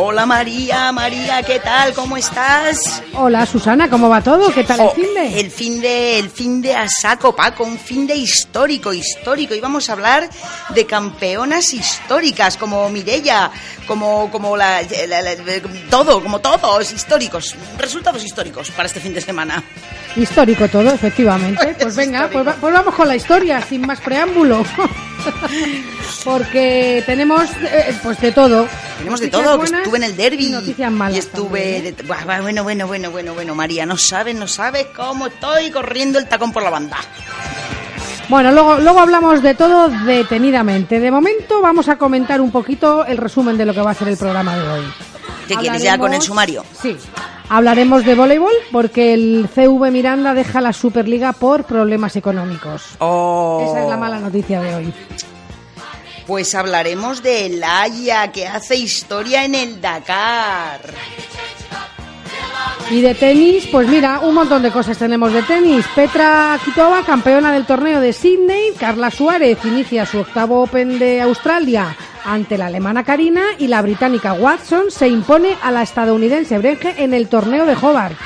Hola María, María, ¿qué tal? ¿Cómo estás? Hola Susana, ¿cómo va todo? ¿Qué tal el fin de? El fin de, el fin de a saco, Paco, un fin de histórico, histórico. Y vamos a hablar de campeonas históricas, como Mirella, como, como la, todo, como todos, históricos, resultados históricos para este fin de semana. Histórico todo, efectivamente. Pues venga, pues, pues, vamos con la historia, sin más preámbulo. Porque tenemos eh, pues de todo. Tenemos de todo, que estuve en el derby. Y noticias malas. Y estuve. ¿eh? bueno, bueno, bueno, bueno, bueno, María, no sabes, no sabes cómo estoy corriendo el tacón por la banda. Bueno, luego, luego hablamos de todo detenidamente. De momento vamos a comentar un poquito el resumen de lo que va a ser el programa de hoy. ¿Qué quieres ya con el sumario? Sí. Hablaremos de voleibol porque el CV Miranda deja la Superliga por problemas económicos. Oh. Esa es la mala noticia de hoy. Pues hablaremos de El Haya, que hace historia en el Dakar. Y de tenis, pues mira, un montón de cosas tenemos de tenis. Petra Kitova, campeona del torneo de Sydney. Carla Suárez inicia su octavo Open de Australia ante la alemana Karina y la británica Watson se impone a la estadounidense Brenge en el torneo de Hobart.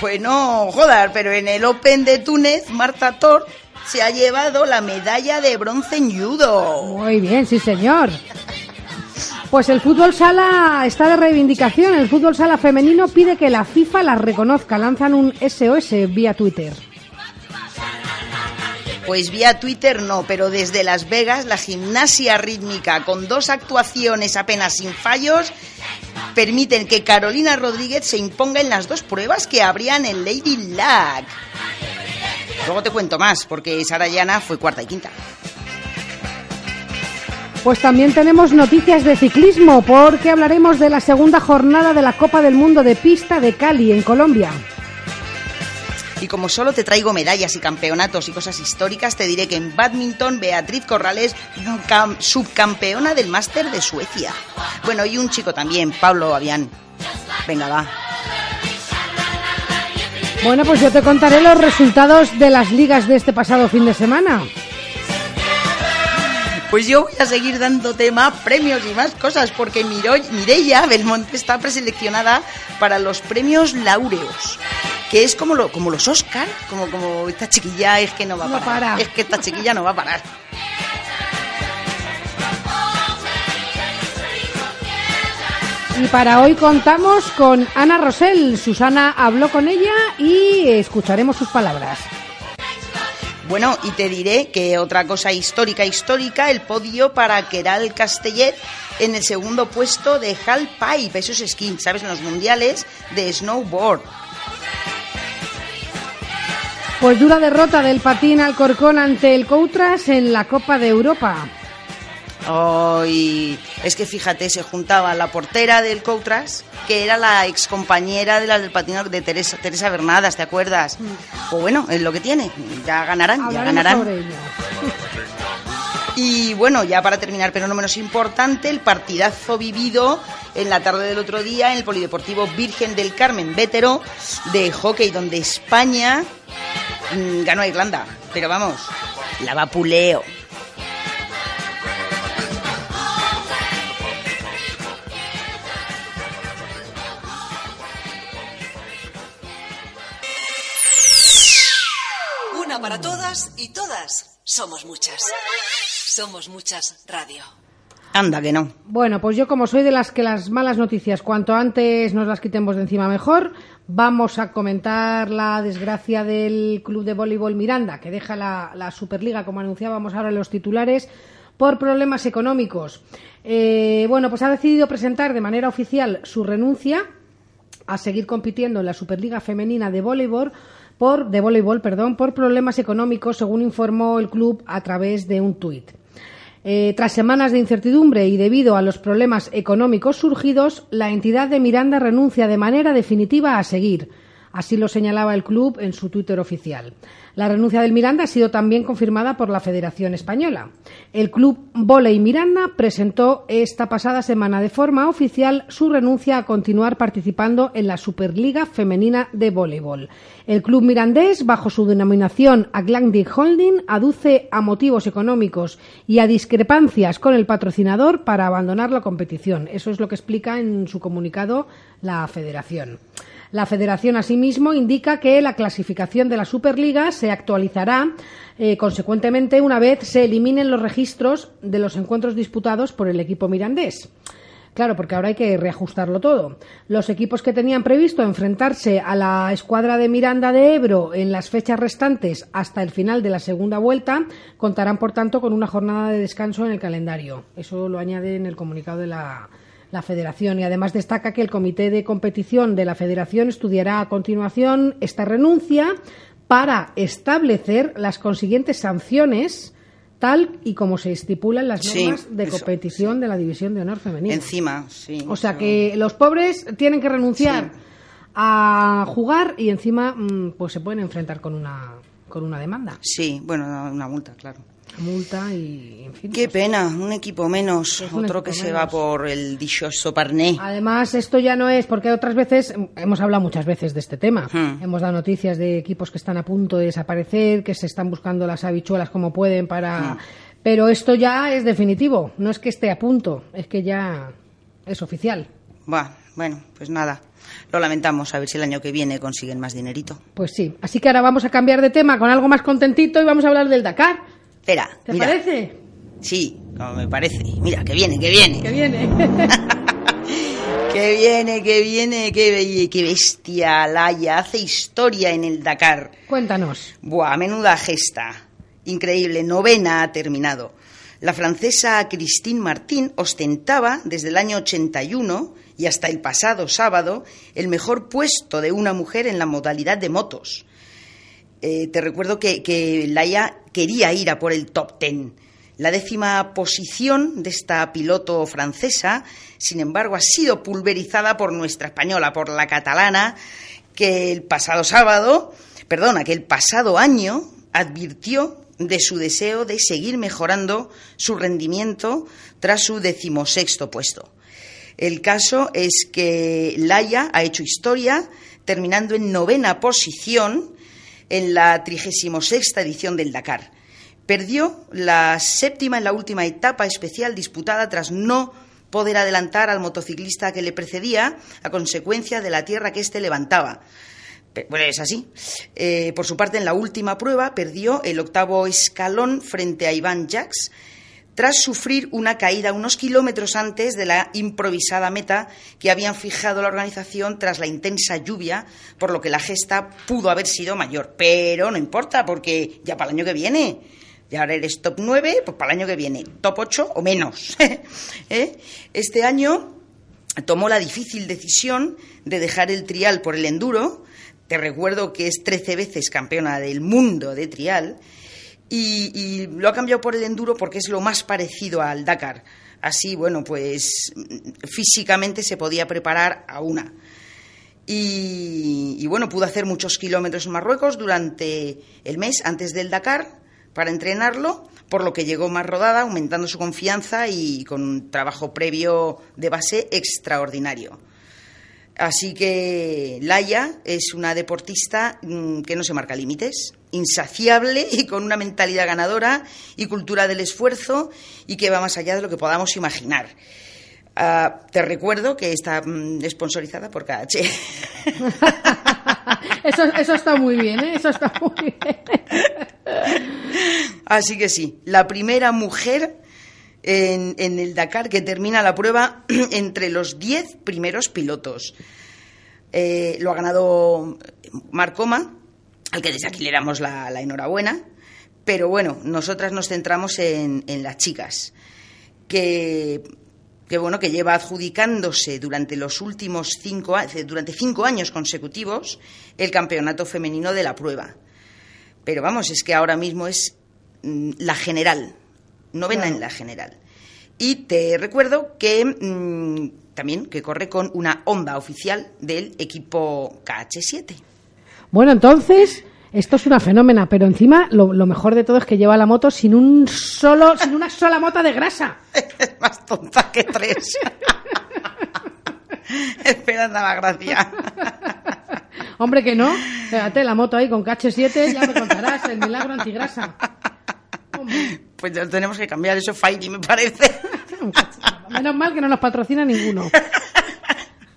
Pues no, joder, pero en el Open de Túnez, Marta Thor se ha llevado la medalla de bronce en judo. Muy bien, sí señor. Pues el fútbol sala está de reivindicación. El fútbol sala femenino pide que la FIFA la reconozca. Lanzan un SOS vía Twitter. Pues vía Twitter no, pero desde Las Vegas la gimnasia rítmica con dos actuaciones apenas sin fallos permiten que Carolina Rodríguez se imponga en las dos pruebas que habrían en Lady Luck. Luego te cuento más, porque Sarayana fue cuarta y quinta. Pues también tenemos noticias de ciclismo, porque hablaremos de la segunda jornada de la Copa del Mundo de Pista de Cali, en Colombia. Y como solo te traigo medallas y campeonatos y cosas históricas, te diré que en badminton Beatriz Corrales, subcampeona del Máster de Suecia. Bueno, y un chico también, Pablo Avián. Venga, va. Bueno, pues yo te contaré los resultados de las ligas de este pasado fin de semana. Pues yo voy a seguir dándote más premios y más cosas porque Mireia Belmonte está preseleccionada para los premios Laureos que es como, lo, como los Oscar, como, como esta chiquilla es que no va a parar. Es que esta chiquilla no va a parar. Y para hoy contamos con Ana Rosell. Susana habló con ella y escucharemos sus palabras. Bueno, y te diré que otra cosa histórica, histórica, el podio para Keral Castellet en el segundo puesto de Hal Pipe, eso es esquí, ¿sabes? En los mundiales de snowboard. Pues dura derrota del patín Alcorcón ante el Coutras en la Copa de Europa. Ay, es que fíjate, se juntaba la portera del Coutras, que era la excompañera de la del patín de Teresa, Teresa Bernadas, ¿te acuerdas? Mm. Pues bueno, es lo que tiene, ya ganarán, ya ganarán. Y bueno, ya para terminar, pero no menos importante, el partidazo vivido en la tarde del otro día en el Polideportivo Virgen del Carmen Vétero de hockey, donde España Mm, ganó Irlanda, pero vamos, la vapuleo. Todas y todas somos muchas. Somos muchas radio. Anda que no. Bueno, pues yo como soy de las que las malas noticias cuanto antes nos las quitemos de encima mejor, Vamos a comentar la desgracia del club de voleibol Miranda, que deja la, Superliga, como anunciábamos ahora en los titulares, por problemas económicos. Eh, bueno, pues ha decidido presentar de manera oficial su renuncia a seguir compitiendo en la Superliga Femenina de Voleibol por, de voleibol, perdón, por problemas económicos, según informó el club a través de un tuit. Eh, tras semanas de incertidumbre y debido a los problemas económicos surgidos, la entidad de Miranda renuncia de manera definitiva a seguir. Así lo señalaba el club en su Twitter oficial. La renuncia del Miranda ha sido también confirmada por la Federación Española. El club Voley Miranda presentó esta pasada semana de forma oficial su renuncia a continuar participando en la Superliga Femenina de Voleibol. El club mirandés, bajo su denominación Atlantic Holding, aduce a motivos económicos y a discrepancias con el patrocinador para abandonar la competición. Eso es lo que explica en su comunicado la Federación. La Federación, asimismo, indica que la clasificación de la Superliga se actualizará eh, consecuentemente una vez se eliminen los registros de los encuentros disputados por el equipo mirandés. Claro, porque ahora hay que reajustarlo todo. Los equipos que tenían previsto enfrentarse a la escuadra de Miranda de Ebro en las fechas restantes hasta el final de la segunda vuelta contarán, por tanto, con una jornada de descanso en el calendario. Eso lo añade en el comunicado de la, la Federación y además destaca que el Comité de Competición de la Federación estudiará a continuación esta renuncia para establecer las consiguientes sanciones tal y como se estipulan las normas de competición de la División de Honor Femenino. Encima, sí. O sea que los pobres tienen que renunciar a jugar y encima mm, pues se pueden enfrentar con una con una demanda. Sí, bueno, una multa, claro multa y, en fin. Qué pues, pena, un equipo menos, otro que se va por el dichoso Parné. Además, esto ya no es, porque otras veces, hemos hablado muchas veces de este tema, hmm. hemos dado noticias de equipos que están a punto de desaparecer, que se están buscando las habichuelas como pueden para... Hmm. Pero esto ya es definitivo, no es que esté a punto, es que ya es oficial. bueno, pues nada. Lo lamentamos, a ver si el año que viene consiguen más dinerito. Pues sí, así que ahora vamos a cambiar de tema con algo más contentito y vamos a hablar del Dakar. Espera. ¿Te parece? Sí, como me parece. Mira, que viene, que viene. Que viene. que viene, que viene, que, qué bestia, Laia. Hace historia en el Dakar. Cuéntanos. Buah, menuda gesta. Increíble, novena ha terminado. La francesa Christine Martín ostentaba desde el año 81 y hasta el pasado sábado el mejor puesto de una mujer en la modalidad de motos. Eh, te recuerdo que, que Laia quería ir a por el top ten. La décima posición de esta piloto francesa, sin embargo, ha sido pulverizada por nuestra española, por la catalana, que el pasado sábado, perdona, que el pasado año advirtió de su deseo de seguir mejorando su rendimiento tras su decimosexto puesto. El caso es que Laia ha hecho historia, terminando en novena posición en la 36 edición del Dakar. Perdió la séptima en la última etapa especial disputada tras no poder adelantar al motociclista que le precedía a consecuencia de la tierra que éste levantaba. Bueno, es así. Eh, por su parte, en la última prueba perdió el octavo escalón frente a Iván Jacks tras sufrir una caída unos kilómetros antes de la improvisada meta que habían fijado la organización tras la intensa lluvia, por lo que la gesta pudo haber sido mayor. Pero no importa, porque ya para el año que viene, ya ahora eres top 9, pues para el año que viene, top 8 o menos. ¿Eh? Este año tomó la difícil decisión de dejar el trial por el enduro. Te recuerdo que es 13 veces campeona del mundo de trial y, lo ha cambiado por el enduro porque es lo más parecido al Dakar. Así, bueno, pues físicamente se podía preparar a una. Y, bueno, pudo hacer muchos kilómetros en Marruecos durante el mes antes del Dakar para entrenarlo, por lo que llegó más rodada, aumentando su confianza y con un trabajo previo de base extraordinario. Así que Laia es una deportista mm, que no se marca límites insaciable y con una mentalidad ganadora y cultura del esfuerzo y que va más allá de lo que podamos imaginar. Ah, te recuerdo que está mm, sponsorizada por KH. eso, eso, está muy bien, ¿eh? Eso está muy bien. Así que sí, la primera mujer en, el Dakar que termina la prueba entre los diez primeros pilotos. Eh, lo ha ganado Marcoma, al que desde aquí le damos la, enhorabuena. Pero bueno, nosotras nos centramos en, las chicas, que, que bueno, que lleva adjudicándose durante los últimos cinco, durante cinco años consecutivos el campeonato femenino de la prueba. Pero vamos, es que ahora mismo es mm, la general, novena en la general. Y te recuerdo que mm, también que corre con una onda oficial del equipo KH7. Bueno, entonces, esto es una fenómena, pero encima lo, mejor de todo es que lleva la moto sin un solo, sin una sola mota de grasa. es más tonta que tres. Espera, la gracia. Hombre, que no. Fíjate, la moto ahí con KH7, ya me contarás el milagro antigrasa. Pues ya tenemos que cambiar eso, Fairy, me parece. Menos mal que no nos patrocina ninguno.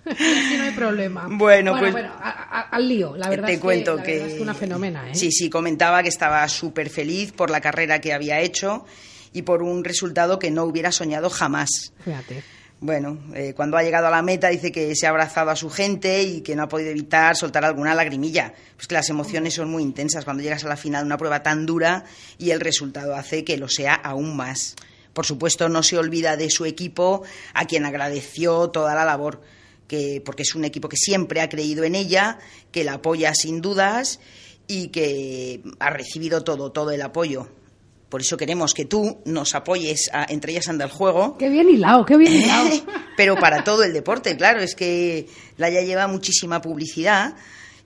Aquí no hay problema. Bueno, pues. al lío, la verdad, te es, cuento que, es una fenómena. ¿eh? Sí, sí, comentaba que estaba súper feliz por la carrera que había hecho y por un resultado que no hubiera soñado jamás. Fíjate. Bueno, eh, cuando ha llegado a la meta dice que se ha abrazado a su gente y que no ha podido evitar soltar alguna lagrimilla. Pues que las emociones son muy intensas cuando llegas a la final de una prueba tan dura y el resultado hace que lo sea aún más. Por supuesto, no se olvida de su equipo, a quien agradeció toda la labor, que, porque es un equipo que siempre ha creído en ella, que la apoya sin dudas y que ha recibido todo, todo el apoyo. Por eso queremos que tú nos apoyes a Entre ellas anda el juego. Qué bien hilado, qué bien hilado. Pero para todo el deporte, claro, es que la ya lleva muchísima publicidad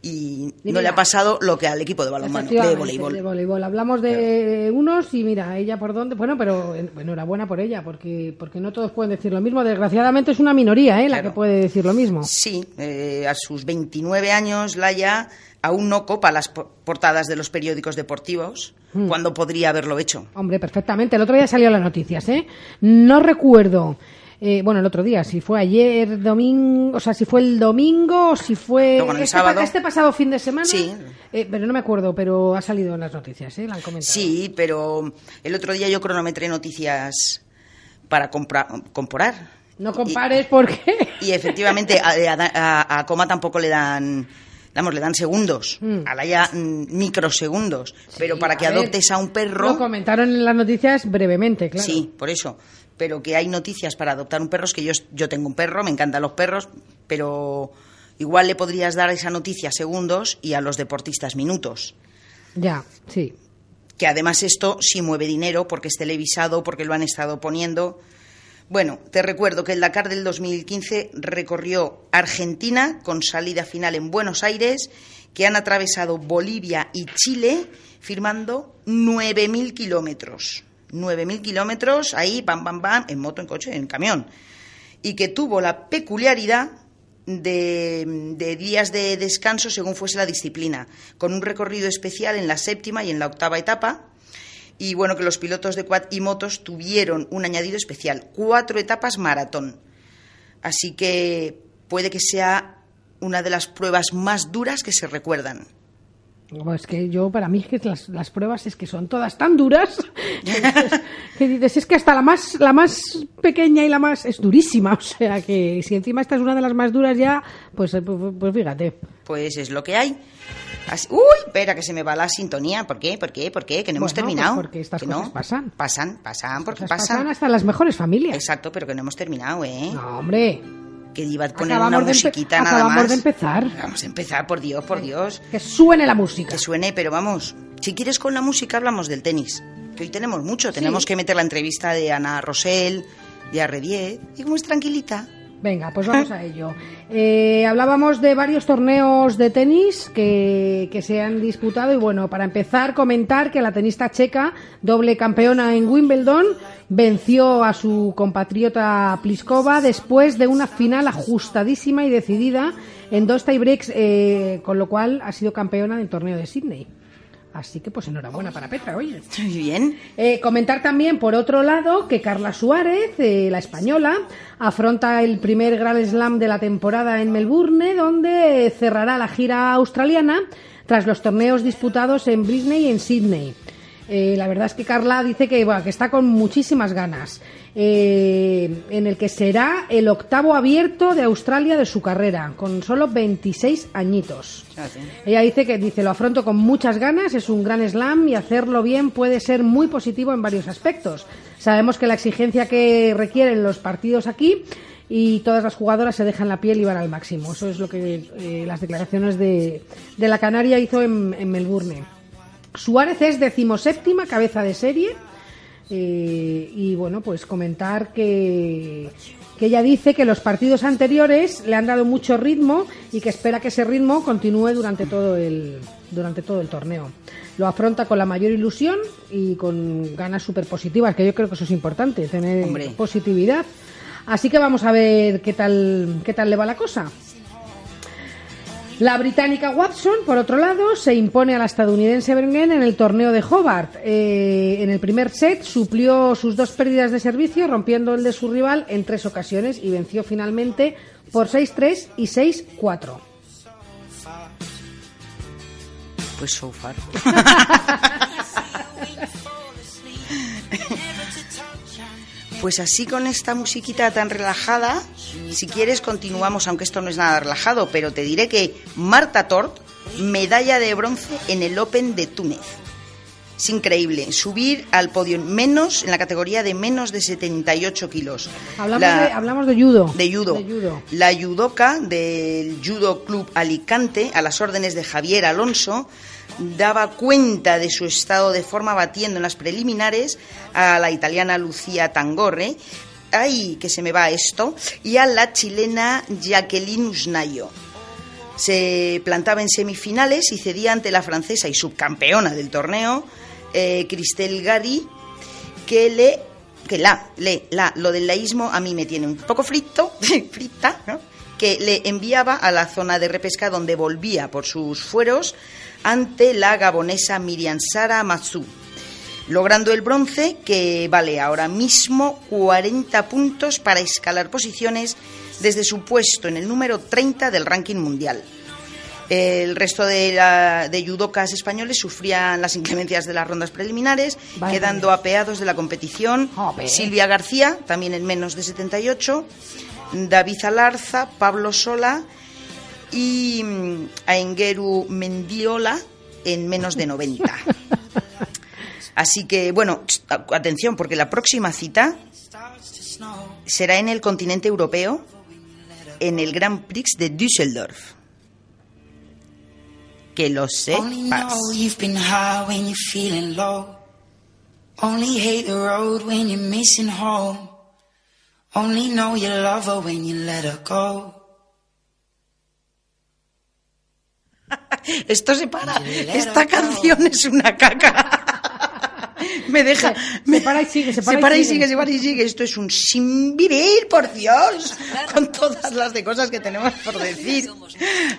y, no le ha pasado lo que al equipo de balonmano, de voleibol. De voleibol. Hablamos de unos y mira, ella por dónde. Bueno, pero enhorabuena por ella, porque, porque no todos pueden decir lo mismo. Desgraciadamente es una minoría ¿eh? la que puede decir lo mismo. Sí, eh, a sus 29 años, Laia aún no copa las portadas de los periódicos deportivos hmm. cuando podría haberlo hecho. Hombre, perfectamente. El otro día salió las noticias, ¿eh? No recuerdo. Eh, bueno, el otro día, si fue ayer, domingo, o sea, si fue el domingo o si fue este, este, pasado fin de semana. Sí. Eh, pero no me acuerdo, pero ha salido en las noticias, ¿eh? La han comentado. Sí, pero el otro día yo cronometré noticias para comprar. No compares porque. Y efectivamente, a Coma tampoco le dan vamos, le dan segundos, mm. a la ya mm, microsegundos, pero para que adoptes a un perro... Lo comentaron en las noticias brevemente, claro. Sí, por eso. Pero que hay noticias para adoptar un perro, es que yo, yo tengo un perro, me encantan los perros, pero igual le podrías dar esa noticia segundos y a los deportistas minutos. Ya, sí. Que además esto sí mueve dinero porque es televisado, porque lo han estado poniendo. Bueno, te recuerdo que el Dakar del 2015 recorrió Argentina con salida final en Buenos Aires, que han atravesado Bolivia y Chile firmando 9.000 kilómetros. 9.000 kilómetros ahí, pam, pam, pam, en moto, en coche, en camión. Y que tuvo la peculiaridad de, de, días de descanso según fuese la disciplina, con un recorrido especial en la séptima y en la octava etapa, y bueno, que los pilotos de quad y motos tuvieron un añadido especial, cuatro etapas maratón. Así que puede que sea una de las pruebas más duras que se recuerdan. Es que yo, para mí, es que las, pruebas es que son todas tan duras que dices, es que hasta la más, la más pequeña y la más es durísima. O sea que si encima esta es una de las más duras ya, pues, pues, pues fíjate. Pues es lo que hay. Uy, espera, que se me va la sintonía. ¿Por qué? ¿Por qué? ¿Por qué? Que no hemos terminado. Pues porque estas cosas pasan. Pasan, pasan, porque pasan. Pasan hasta las mejores familias. Exacto, pero que no hemos terminado, ¿eh? No, hombre. Que iba a poner una musiquita nada más. Acabamos de empezar. Vamos a empezar, por Dios, por Dios. Que suene la música. Que suene, pero vamos. Si quieres con la música hablamos del tenis. Que hoy tenemos mucho. Tenemos que meter la entrevista de Ana Rosell, de Arrediez. Y como es tranquilita. Venga, pues vamos a ello. Eh, hablábamos de varios torneos de tenis que, se han disputado y bueno, para empezar comentar que la tenista checa, doble campeona en Wimbledon, venció a su compatriota Pliskova después de una final ajustadísima y decidida en dos tiebreaks, eh, con lo cual ha sido campeona del torneo de Sydney. Así que pues enhorabuena para Petra, oye. Muy bien. Eh, comentar también, por otro lado, que Carla Suárez, eh, la española, afronta el primer Grand Slam de la temporada en Melbourne, donde cerrará la gira australiana tras los torneos disputados en Brisbane y en Sydney. Eh, la verdad es que Carla dice que, que está con muchísimas ganas. Eh, en el que será el octavo abierto de Australia de su carrera, con solo 26 añitos. Ella dice que dice lo afronto con muchas ganas, es un gran slam y hacerlo bien puede ser muy positivo en varios aspectos. Sabemos que la exigencia que requieren los partidos aquí y todas las jugadoras se dejan la piel y van al máximo. Eso es lo que eh, las declaraciones de, de, la Canaria hizo en, en Melbourne. Suárez es decimoséptima cabeza de serie eh, y bueno, pues comentar que, que ella dice que los partidos anteriores le han dado mucho ritmo y que espera que ese ritmo continúe durante todo el, durante todo el torneo. Lo afronta con la mayor ilusión y con ganas súper positivas, que yo creo que eso es importante, tener positividad. Así que vamos a ver qué tal, qué tal le va la cosa. La británica Watson, por otro lado, se impone a la estadounidense Bergen en el torneo de Hobart. Eh, en el primer set suplió sus dos pérdidas de servicio, rompiendo el de su rival en tres ocasiones y venció finalmente por 6-3 y 6-4. Pues so far. Pues así con esta musiquita tan relajada, si quieres continuamos, aunque esto no es nada relajado, pero te diré que Marta Tort, medalla de bronce en el Open de Túnez. Es increíble, subir al podio menos, en la categoría de menos de 78 kilos. Hablamos, de, hablamos de, judo. de judo. De judo. La judoka del Judo Club Alicante, a las órdenes de Javier Alonso, daba cuenta de su estado de forma batiendo en las preliminares a la italiana Lucía Tangorre, ay, que se me va esto, y a la chilena Jacqueline Usnayo. Se plantaba en semifinales y cedía ante la francesa y subcampeona del torneo, eh, Christelle Gary, que le que la, le, la, lo del laísmo a mí me tiene un poco frito, frita, que le enviaba a la zona de repesca donde volvía por sus fueros ante la gabonesa Miriam Sara Matsu, logrando el bronce que vale ahora mismo 40 puntos para escalar posiciones desde su puesto en el número 30 del ranking mundial. El resto de, la, de judocas españoles sufrían las inclemencias de las rondas preliminares, quedando apeados de la competición. Jope. Silvia García, también en menos de 78, David Alarza, Pablo Sola y mm, Aingeru Mendiola en menos de 90. Así que, bueno, a- atención, porque la próxima cita será en el continente europeo, en el Grand Prix de Düsseldorf. Que lo sepas. Only hate the road when you're missing home. Only know you love her when you let her go. Esto se para. Esta canción es una caca. Me deja. Se- se para y sigue, se para y y sigue. sigue, se para y sigue. Esto es un sin vivir, por Dios. Con todas las de cosas que tenemos por decir.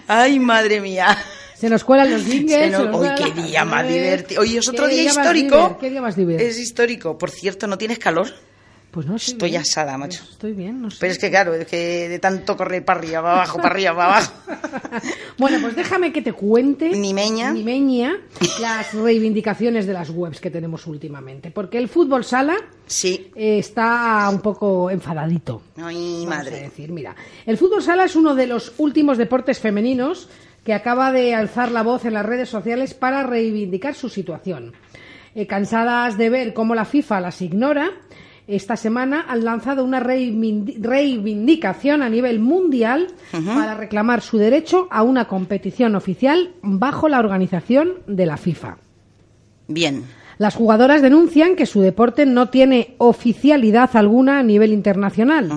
Ay, madre mía. Se nos cuelan los jingles. Se se nos- nos Hoy qué día más divertido. Hoy es otro ¿Qué día histórico. diver? ¿Qué día más divertido? Es histórico. Por cierto, ¿no tienes calor? Pues no estoy Estoy bien. asada, macho. Estoy bien, no sé. Pero es que claro, es que de tanto correr para arriba, para abajo, para arriba, para abajo. Bueno, pues déjame que te cuente, Nimeña. Nimeña, las reivindicaciones de las webs que tenemos últimamente. Porque el fútbol sala Sí. eh, está un poco enfadadito. Ay, Vamos a madre. decir, mira, el fútbol sala es uno de los últimos deportes femeninos que acaba de alzar la voz en las redes sociales para reivindicar su situación. Eh, cansadas de ver cómo la FIFA las ignora, esta semana han lanzado una reivindi- reivindicación a nivel mundial para reclamar su derecho a una competición oficial bajo la organización de la FIFA. Bien. Las jugadoras denuncian que su deporte no tiene oficialidad alguna a nivel internacional.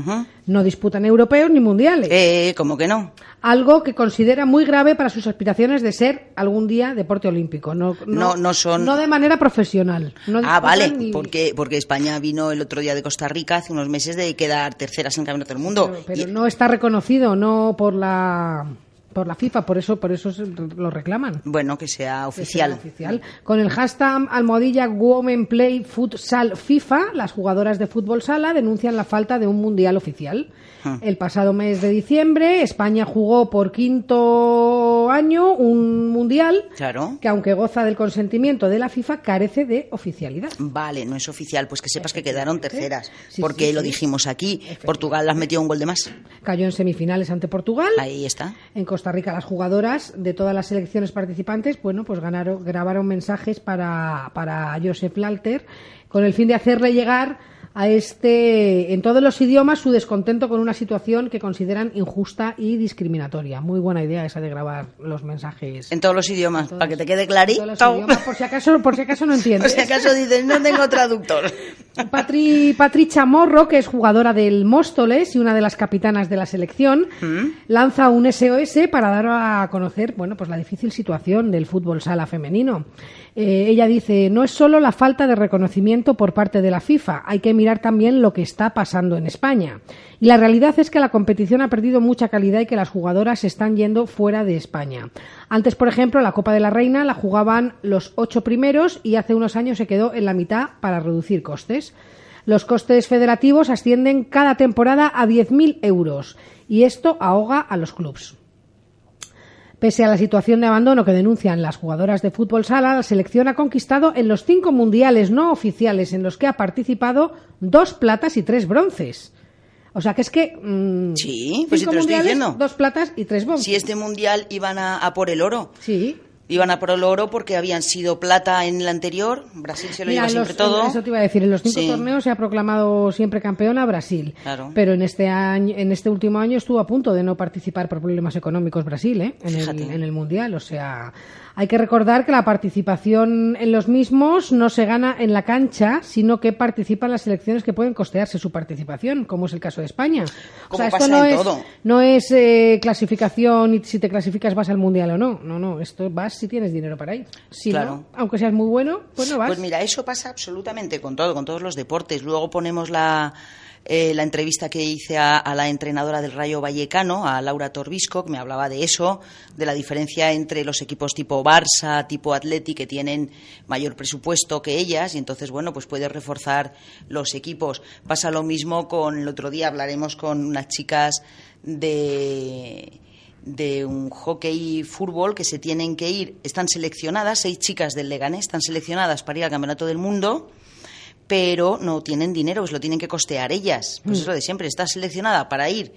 No disputan europeos ni mundiales. Eh, como que no. Algo que considera muy grave para sus aspiraciones de ser algún día deporte olímpico. No, No, no son- No de manera profesional. No Ah, vale, ni- porque, porque España vino el otro día de Costa Rica hace unos meses de quedar terceras en el Campeonato del Mundo. Pero, pero Y- no está reconocido, no por la por la FIFA, por eso por eso se- lo reclaman. bueno, que sea que oficial. sea oficial. Con el hashtag almohadilla Women Play Futsal FIFA, las jugadoras de fútbol sala denuncian la falta de un mundial oficial. Ah. El pasado mes de diciembre, España jugó por quinto año un mundial Claro. que aunque goza del consentimiento de la FIFA carece de oficialidad. Vale, no es oficial, pues que sepas que quedaron terceras, Sí, porque sí, lo sí. dijimos aquí. Portugal las metió un gol de más. Cayó en semifinales ante Portugal. Ahí está. En Costa Rica las jugadoras de todas las selecciones participantes, bueno, pues ganaron, grabaron mensajes para, para Joseph Lalter con el fin de hacerle llegar a este, en todos los idiomas, su descontento con una situación que consideran injusta y discriminatoria. Muy buena idea esa de grabar los mensajes. En todos los idiomas, todos- para que te quede en todos los clarito. idiomas, por si acaso, por si acaso no Por entiendes. si acaso dices, no tengo traductor. Patri, Patri Chamorro, que es jugadora del Móstoles y una de las capitanas de la selección, lanza un SOS para dar a conocer bueno, pues la difícil situación del fútbol sala femenino. Eh, ella dice, no es solo la falta de reconocimiento por parte de la FIFA, hay que mirar también lo que está pasando en España. Y la realidad es que la competición ha perdido mucha calidad y que las jugadoras se están yendo fuera de España. Antes, por ejemplo, la Copa de la Reina la jugaban los ocho primeros y hace unos años se quedó en la mitad para reducir costes. Los costes federativos ascienden cada temporada a 10.000 euros y esto ahoga a los clubes. Pese a la situación de abandono que denuncian las jugadoras de fútbol sala, la selección ha conquistado en los cinco mundiales no oficiales en los que ha participado dos platas y tres bronces. O sea que es que. mm, Sí, pues si cinco te lo estoy mundiales, diciendo. Dos platas y tres bronces. Si este mundial iban a, a por el oro. Sí. Iban a por el oro porque habían sido plata en el anterior. Brasil se lo Mira, lleva los- siempre todo. Eso te iba a decir. En los cinco Sí. torneos se ha proclamado siempre campeona Brasil. Claro. Pero en este año, en este último año estuvo a punto de no participar por problemas económicos Brasil, ¿eh? En el, en el mundial. O sea, hay que recordar que la participación en los mismos no se gana en la cancha, sino que participan las selecciones que pueden costearse su participación, como es el caso de España. O sea, esto no es, todo. no es eh, clasificación y si te clasificas vas al mundial o no. No, no. Esto vas si tienes dinero para ir. Si Claro. no, aunque seas muy bueno, pues no vas. Pues mira, eso pasa absolutamente con todo, con todos los deportes. Luego ponemos la, eh, la entrevista que hice a, la entrenadora del Rayo Vallecano, a Laura Torbisco, que me hablaba de eso, de la diferencia entre los equipos tipo Barça, tipo Atleti, que tienen mayor presupuesto que ellas, y entonces, bueno, pues puedes reforzar los equipos. Pasa lo mismo con, el otro día hablaremos con unas chicas de de un hockey y fútbol que se tienen que ir, están seleccionadas, seis chicas del Leganés están seleccionadas para ir al Campeonato del Mundo, pero no tienen dinero, pues lo tienen que costear ellas. Pues es lo de siempre, estás seleccionada para ir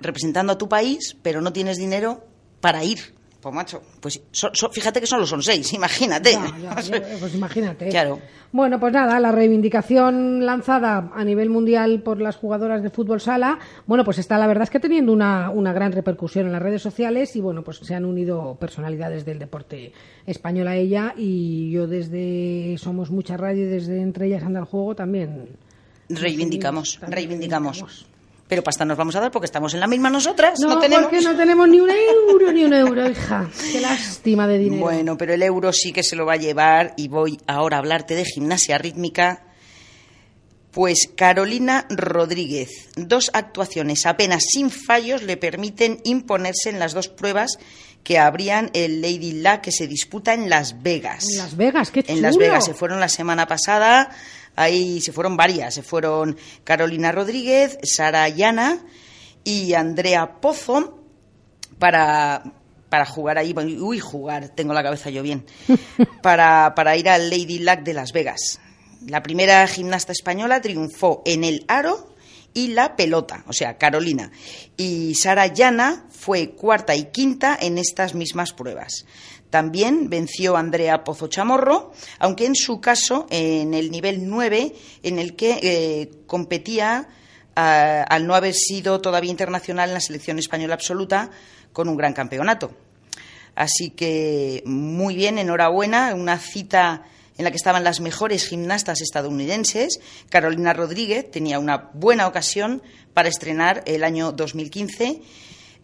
representando a tu país, pero no tienes dinero para ir. Pues macho, pues so- so- fíjate que solo son seis, imagínate. Ya, ya, ya, pues imagínate. Claro. Bueno, pues nada, la reivindicación lanzada a nivel mundial por las jugadoras de fútbol sala, bueno, pues está la verdad es que teniendo una, una gran repercusión en las redes sociales y bueno, pues se han unido personalidades del deporte español a ella y yo desde Somos Mucha Radio y desde Entre ellas Anda el Juego también. Reivindicamos, También reivindicamos. reivindicamos. Pero pasta nos vamos a dar porque estamos en la misma nosotras, no, No, tenemos. porque no tenemos ni un euro, ni un euro, hija. Qué lástima de dinero. Bueno, pero el euro sí que se lo va a llevar y voy ahora a hablarte de gimnasia rítmica. Pues Carolina Rodríguez, dos actuaciones apenas sin fallos le permiten imponerse en las dos pruebas que abrían el Lady Luck que se disputa en Las Vegas. En Las Vegas, qué chulo. En Las Vegas se fueron la semana pasada, ahí se fueron varias, se fueron Carolina Rodríguez, Sara Llana y Andrea Pozo para, para jugar ahí, uy, jugar, tengo la cabeza yo bien, para, para ir al Lady Luck de Las Vegas. La primera gimnasta española triunfó en el aro y la pelota, o sea, Carolina. Y Sara Llana fue cuarta y quinta en estas mismas pruebas. También venció Andrea Pozo Chamorro, aunque en su caso en el nivel 9, en el que eh, competía al no haber sido todavía internacional en la selección española absoluta con un gran campeonato. Así que muy bien, enhorabuena, una cita en la que estaban las mejores gimnastas estadounidenses. Carolina Rodríguez tenía una buena ocasión para estrenar el año 2015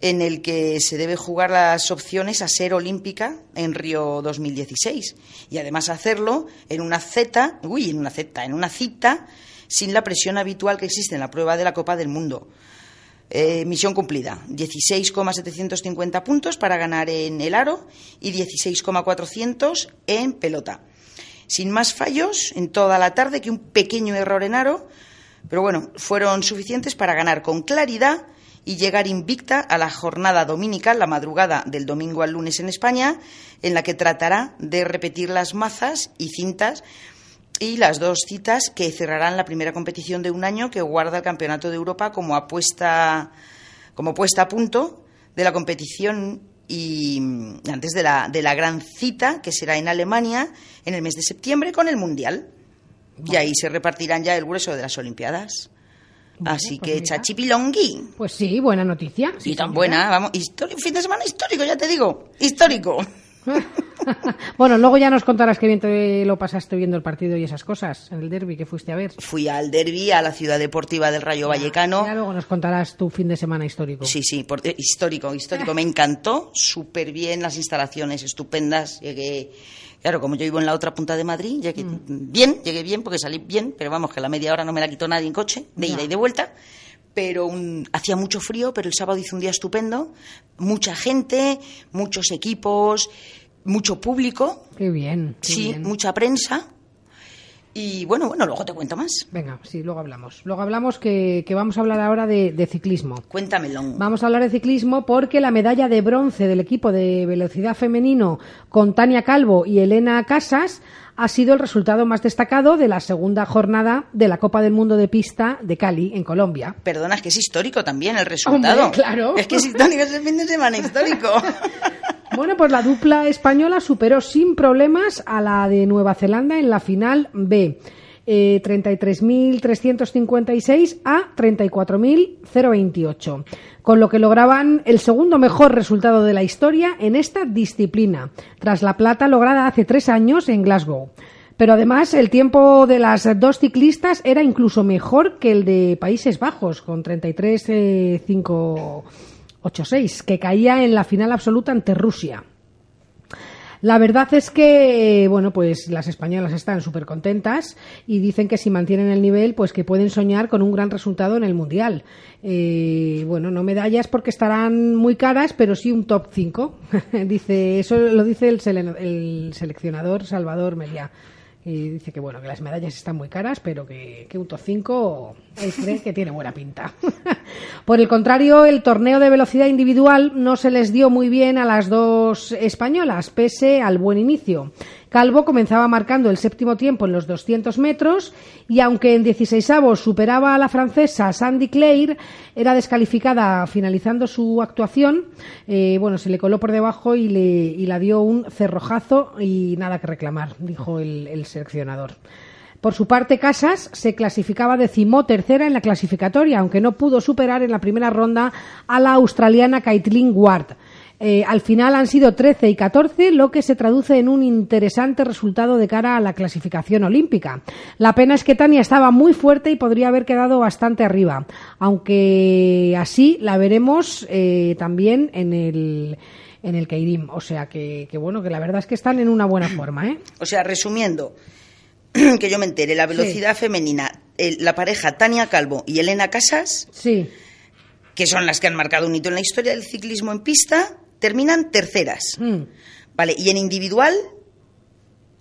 en el que se debe jugar las opciones a ser olímpica en Río 2016 y además hacerlo en una Z, uy, en una Z, en una cita sin la presión habitual que existe en la prueba de la Copa del Mundo. Eh, misión cumplida. 16,750 puntos para ganar en el aro y 16,400 en pelota. Sin más fallos en toda la tarde que un pequeño error en aro, pero bueno, fueron suficientes para ganar con claridad y llegar invicta a la jornada dominical, la madrugada del domingo al lunes en España, en la que tratará de repetir las mazas y cintas y las dos citas que cerrarán la primera competición de un año que guarda el Campeonato de Europa como apuesta como puesta a punto de la competición y mm, antes de la, de la gran cita que será en Alemania en el mes de septiembre con el Mundial. Y ahí se repartirán ya el grueso de las Olimpiadas. Así pues que mira. chachipilongui. Pues sí, buena noticia. y tan buena, vamos, histori- fin de semana histórico, ya te digo, histórico. bueno, luego ya nos contarás qué bien te lo pasaste viendo el partido y esas cosas en el derby que fuiste a ver. Fui al derby, a la ciudad deportiva del Rayo Vallecano. Ya luego nos contarás tu fin de semana histórico. Sí, sí, por- eh, histórico, histórico. Me encantó, súper bien, las instalaciones estupendas. Llegué, claro, como yo vivo en la otra punta de Madrid, llegué Mm. bien, llegué bien porque salí bien, pero vamos, que la media hora no me la quitó nadie en coche, de ida y de vuelta. Pero un- hacía mucho frío, pero el sábado hizo un día estupendo. Mucha gente, muchos equipos, mucho público, Qué bien. qué sí, bien. mucha prensa. Y bueno, bueno, luego te cuento más. Venga, sí, luego hablamos. Luego hablamos que, que vamos a hablar ahora de, de ciclismo. Cuéntamelo. Vamos a hablar de ciclismo porque la medalla de bronce del equipo de velocidad femenino con Tania Calvo y Elena Casas ha sido el resultado más destacado de la segunda jornada de la Copa del Mundo de Pista de Cali, en Colombia. Perdona, es que es histórico también el resultado. Hombre, claro. Es que es histórico, es el fin de semana histórico. Bueno, pues la dupla española superó sin problemas a la de Nueva Zelanda en la final B. Eh, 33.356 a 34.028, con lo que lograban el segundo mejor resultado de la historia en esta disciplina, tras la plata lograda hace tres años en Glasgow. Pero además el tiempo de las dos ciclistas era incluso mejor que el de Países Bajos, con 33.586, que caía en la final absoluta ante Rusia. La verdad es que, bueno, pues las españolas están súper contentas y dicen que si mantienen el nivel, pues que pueden soñar con un gran resultado en el Mundial. Eh, bueno, no medallas porque estarán muy caras, pero sí un top 5. dice, eso lo dice el, el seleccionador Salvador Meliá. Y dice que bueno, que las medallas están muy caras, pero que, que un top 5 él cree que tiene buena pinta. Por el contrario, el torneo de velocidad individual no se les dio muy bien a las dos españolas, pese al buen inicio. Calvo comenzaba marcando el séptimo tiempo en los 200 metros y aunque en 16 avos superaba a la francesa Sandy Claire, era descalificada finalizando su actuación. Eh, bueno, se le coló por debajo y, le, y la dio un cerrojazo y nada que reclamar, dijo el, el seleccionador. Por su parte, Casas se clasificaba decimotercera en la clasificatoria, aunque no pudo superar en la primera ronda a la australiana Caitlin Ward. Eh, al final han sido 13 y 14, lo que se traduce en un interesante resultado de cara a la clasificación olímpica. La pena es que Tania estaba muy fuerte y podría haber quedado bastante arriba, aunque así la veremos eh, también en el en el Keirim. O sea que, que bueno, que la verdad es que están en una buena forma, ¿eh? O sea, resumiendo, que yo me entere, la velocidad femenina, el- la pareja Tania Calvo y Elena Casas, Sí. que son las que han marcado un hito en la historia del ciclismo en pista, terminan terceras. Mm. Vale, y en individual,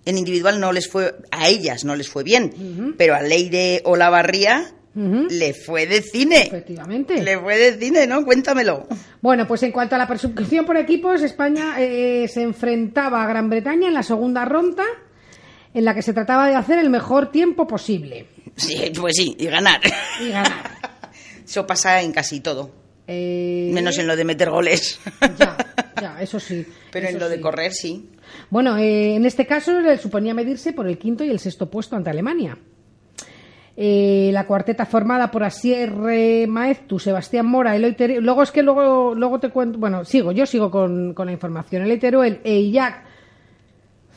en individual no les fue, a ellas no les fue bien, pero a Leire Olavarría Ujú. le fue de cine. Efectivamente. Le fue de cine, ¿no? Cuéntamelo. Bueno, pues en cuanto a la persecución por equipos, España eh, se enfrentaba a Gran Bretaña en la segunda ronda, en la que se trataba de hacer el mejor tiempo posible Sí, pues sí, y ganar. y ganar. Eso pasa en casi todo, Eh, menos en lo de meter goles. Ya, ya, eso sí. Pero en lo de correr sí. Bueno, eh, en este caso le suponía medirse por el quinto y el sexto puesto ante Alemania. Eh, la cuarteta formada por Asier eh, Maeztu, Sebastián Mora, Eloy Teruel- Luego es que luego, luego te cuento. Bueno, sigo, yo sigo con, con la información. Eloy Teruel e Iyak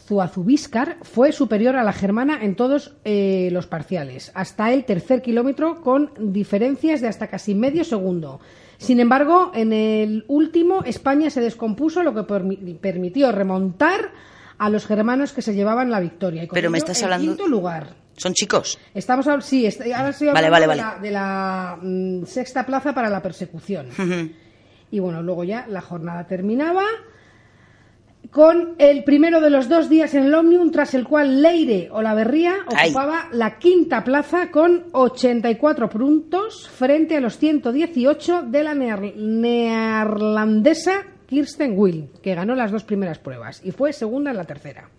Zuazubíscar fue superior a la germana en todos eh, los parciales, hasta el tercer kilómetro con diferencias de hasta casi medio segundo. Sin embargo, en el último España se descompuso, lo que permi- permitió remontar a los germanos que se llevaban la victoria. Y Pero me estás en hablando- quinto lugar. Son chicos. Estamos hab- sí, est- ahora estoy Vale, hablando vale, de vale. la, de la, mm, sexta plaza para la persecución. Ujú. Y bueno, luego ya la jornada terminaba con el primero de los dos días en el Omnium, tras el cual Leire Olaverría Ay. ocupaba la quinta plaza con 84 puntos frente a los 118 de la neer- neerlandesa Kirsten Will, que ganó las dos primeras pruebas y fue segunda en la tercera.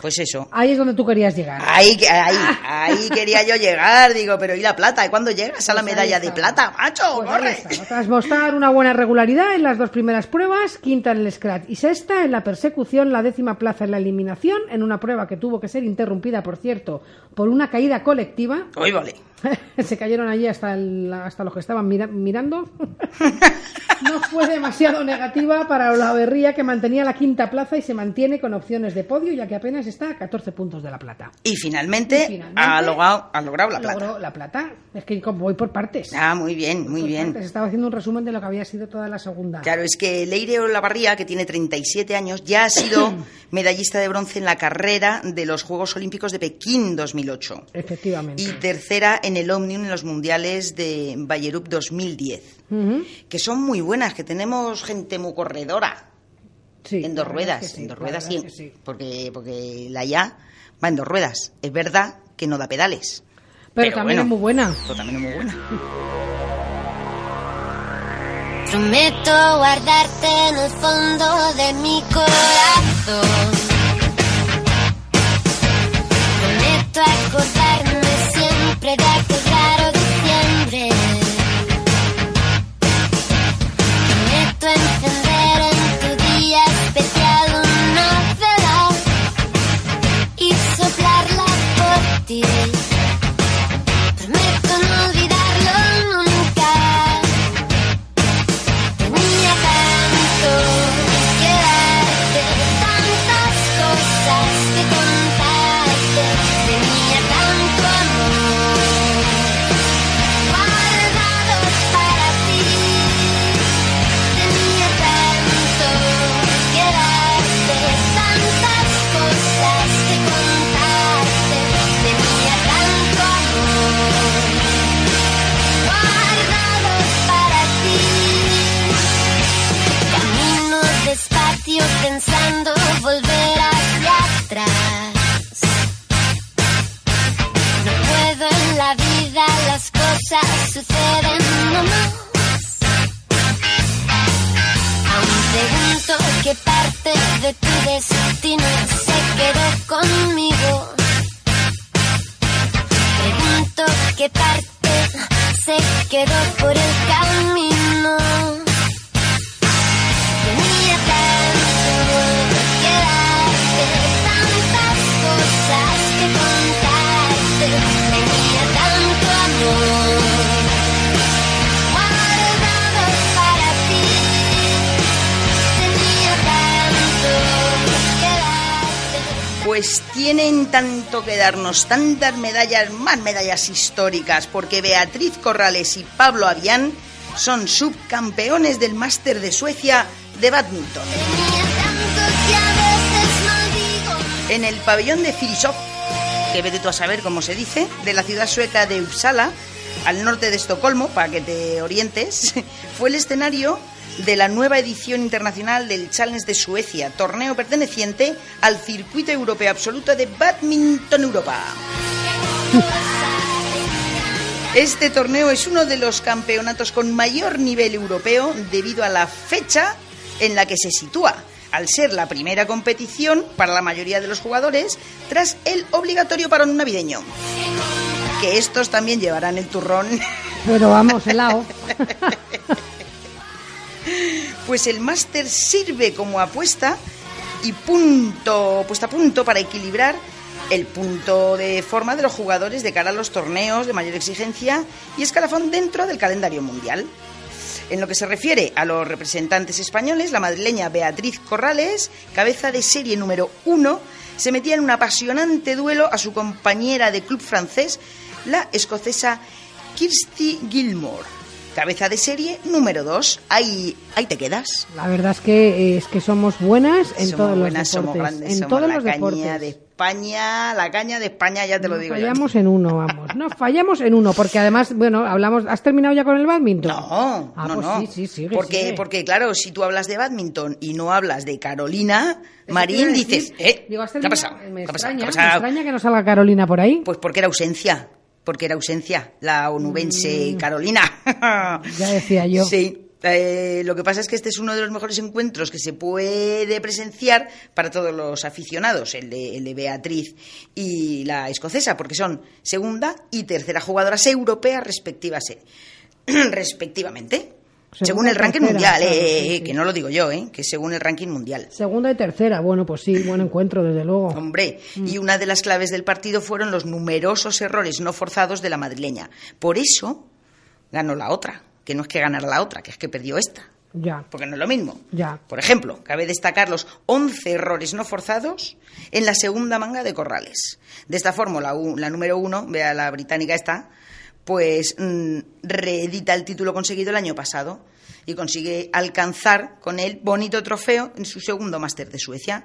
Pues eso. Ahí es donde tú querías llegar. Ahí, ahí, ahí quería yo llegar, digo, pero ¿y la plata? ¿Y cuándo llegas a la Pues medalla de plata, macho? Pues ¡Corre! Tras mostrar una buena regularidad en las dos primeras pruebas, quinta en el scratch y sexta en la persecución, la décima plaza en la eliminación, en una prueba que tuvo que ser interrumpida, por cierto, por una caída colectiva. Oy, vale. Se cayeron allí hasta, el- hasta los que estaban mira- mirando. no fue demasiado negativa para Olaverría, que mantenía la quinta plaza y se mantiene con opciones de podio, ya que apenas está a 14 puntos de la plata. Y finalmente, Y finalmente, ha, logrado, ha logrado la plata. Logró la plata. Es que voy por partes. Ah, muy bien, muy bien. partes. Estaba haciendo un resumen de lo que había sido toda la segunda. Claro, es que Leire Olavarría, que tiene 37 años, ya ha sido medallista de bronce en la carrera de los Juegos Olímpicos de Pekín 2008 Efectivamente. y tercera en el Omnium en los Mundiales de Ballerup 2010, Que son muy buenas, que tenemos gente muy corredora Sí, en dos ruedas, es que sí, en dos ruedas sí, porque, porque la ya va en dos ruedas. Es verdad que no da pedales. Pero, también bueno, es muy buena. Pero también es muy buena. Prometo guardarte en el fondo de mi corazón. Prometo acordarme siempre de aquel las cosas suceden nomás. Aún pregunto qué parte de tu destino se quedó conmigo. Pregunto qué parte se quedó por el camino. Tenía tanto Pues tienen tanto que darnos, tantas medallas, más medallas históricas, porque Beatriz Corrales y Pablo Avián son subcampeones del Máster de Suecia de badminton. En el pabellón de Firisov, que vete tú a saber cómo se dice, de la ciudad sueca de Uppsala, al norte de Estocolmo, para que te orientes, fue el escenario de la nueva edición internacional del Challenge de Suecia, torneo perteneciente al circuito europeo absoluto de Badminton Europa. Este torneo es uno de los campeonatos con mayor nivel europeo debido a la fecha en la que se sitúa, al ser la primera competición para la mayoría de los jugadores tras el obligatorio parón navideño. Que estos también llevarán el turrón, Pero vamos, helado. pues el máster sirve como apuesta y punto, puesta a punto para equilibrar el punto de forma de los jugadores de cara a los torneos de mayor exigencia y escalafón dentro del calendario mundial. En lo que se refiere a los representantes españoles, la madrileña Beatriz Corrales, cabeza de serie número uno, se metía en un apasionante duelo a su compañera de club francés, la escocesa Kirsty Gilmore. Cabeza de serie número 2. Ahí, ahí te quedas. La verdad es que es que somos buenas en somos todos buenas, los somos deportes. grandes, en somos todos la los caña deportes. de España, la caña de España, ya te lo digo yo. fallamos en uno, vamos. No, fallamos en uno, porque además, bueno, hablamos. ¿Has terminado ya con el badminton? No, Ah, no, pues no. sí, sí, sigue, porque, sigue. porque, claro, si tú hablas de badminton y no hablas de Carolina Marín, dices, ¿eh? Digo, ¿has ¿Qué ha pasado? Me ¿Qué ha pasado? extraña, ¿Qué ha me pasado? extraña que no salga Carolina por ahí. Pues porque era ausencia. Porque era ausencia, la onubense Carolina. Mm. Ya decía yo. Sí. eh, lo que pasa es que este es uno de los mejores encuentros que se puede presenciar para todos los aficionados, el de, el de Beatriz y la escocesa, porque son segunda y tercera jugadoras europeas respectivas, eh, respectivamente. Segunda según el ranking tercera, mundial, claro, eh, sí, eh, sí. que no lo digo yo, eh, que según el ranking mundial. Segunda y tercera, bueno, pues sí, buen encuentro, desde luego. Hombre, Mm. y una de las claves del partido fueron los numerosos errores no forzados de la madrileña. Por eso ganó la otra, que no es que ganara la otra, que es que perdió esta, Ya, porque no es lo mismo. ya. Por ejemplo, cabe destacar los 11 errores no forzados en la segunda manga de Corrales. De esta forma, la, la número uno, vea la británica esta, pues mm, reedita el título conseguido el año pasado y consigue alcanzar con él bonito trofeo en su segundo máster de Suecia.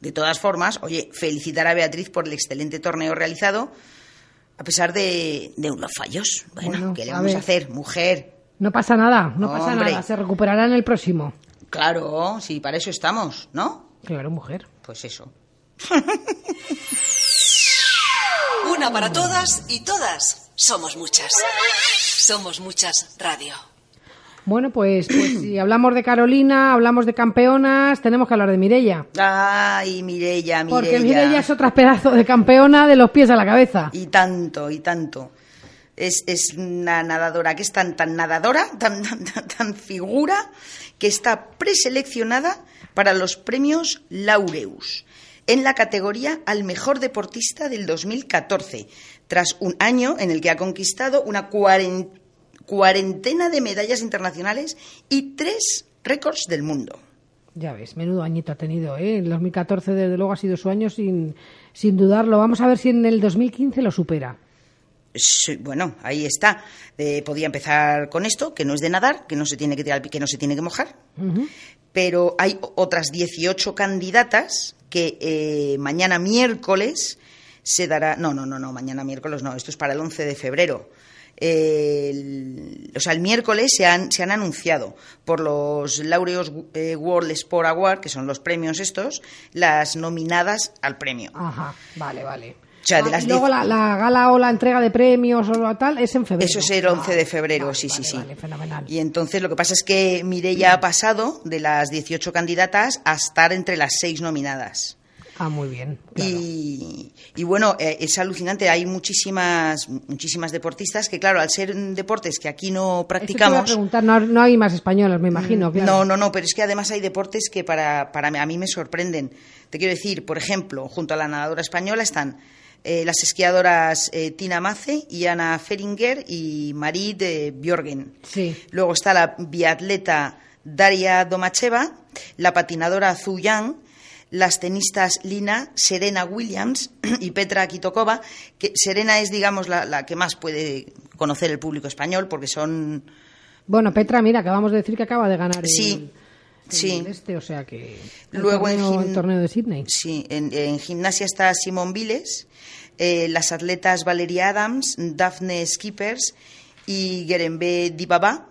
De todas formas, oye, felicitar a Beatriz por el excelente torneo realizado, a pesar de, de unos fallos. Bueno, Bueno, ¿qué le vamos a, hacer? Mujer, No pasa nada, no pasa nada. Se recuperará en el próximo. claro, sí, para eso estamos, ¿no? Claro, mujer. Pues eso. Una para todas y todas somos muchas. Somos muchas radio. Bueno, pues, pues si hablamos de Carolina, hablamos de campeonas, tenemos que hablar de Mirella. Ay, Mirella, Mirella. Porque Mirella es otra pedazo de campeona de los pies a la cabeza. Y tanto, y tanto. Es, es una nadadora que es tan, tan nadadora, tan, tan, tan, tan figura, que está preseleccionada para los premios Laureus en la categoría al mejor deportista del 2014, tras un año en el que ha conquistado una cuaren- cuarentena de medallas internacionales y tres récords del mundo. Ya ves, menudo añito ha tenido, ¿eh? El 2014, desde luego, ha sido su año sin, sin dudarlo. Vamos a ver si en el 2015 lo supera. Sí, bueno, ahí está. Eh, podía empezar con esto, que no es de nadar, que no se tiene que tirar, que no se tiene que mojar. Pero hay otras 18 candidatas que eh, mañana miércoles se dará. No, no, no, no, mañana miércoles no, esto es para el 11 de febrero. O sea, el miércoles se han, se han anunciado por los Laureos eh, World Sport Award, que son los premios estos, las nominadas al premio. Ajá, vale, vale. O sea, de Ah, las y luego diez- la, la gala o la entrega de premios o lo tal es en febrero. Eso es el 11 de Ah, febrero, vale, sí, vale, sí, sí. Vale, fenomenal. Y entonces lo que pasa es que Mireia ha pasado de las 18 candidatas a estar entre las seis nominadas. Ah, muy bien. claro. Y, y bueno, eh, es alucinante. Hay muchísimas, muchísimas deportistas que, claro, al ser mm, deportes que aquí no Eso te iba a practicamos. preguntar, no, no hay más españolas, me imagino. claro. No, no, no, pero es que además hay deportes que para, para a mí me sorprenden. Te quiero decir, por ejemplo, junto a la nadadora española están eh, las esquiadoras eh, Tina Mace y Ana Feringer y Marie de Björgen. Sí. Luego está la biatleta Daria Domacheva, la patinadora Zhu Yang, las tenistas Lina, Serena Williams y Petra Kitokova, que Serena es, digamos, la, la que más puede conocer el público español porque son... Bueno, Petra, mira, acabamos de decir que acaba de ganar el, Sí, el sí. este, o sea que Luego en torneo, gim- el torneo de Sydney. Sí, en, en gimnasia está Simón Viles, eh, las atletas Valeria Adams, Daphne Skippers y Gerembe Dibaba.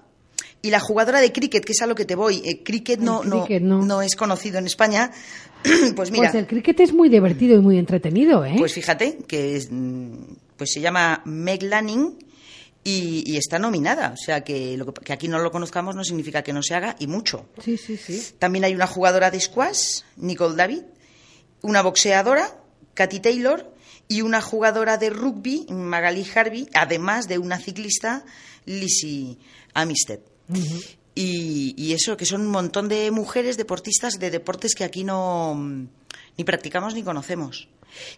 Y la jugadora de cricket, que es a lo que te voy. Eh, cricket, no, no- no. no es conocido en España. pues mira, Pues el cricket es muy divertido y muy entretenido, ¿eh? pues fíjate que es, mm, pues se llama Meg Lanning y, y está nominada. O sea que, lo que, que aquí no lo conozcamos no significa que no se haga y mucho. Sí, sí, sí. También hay una jugadora de squash, Nicole David, una boxeadora, Katy Taylor, y una jugadora de rugby, Magali Harvey, además de una ciclista, Lizzie Amisted. y, y eso, que son un montón de mujeres deportistas de deportes que aquí no ni practicamos ni conocemos.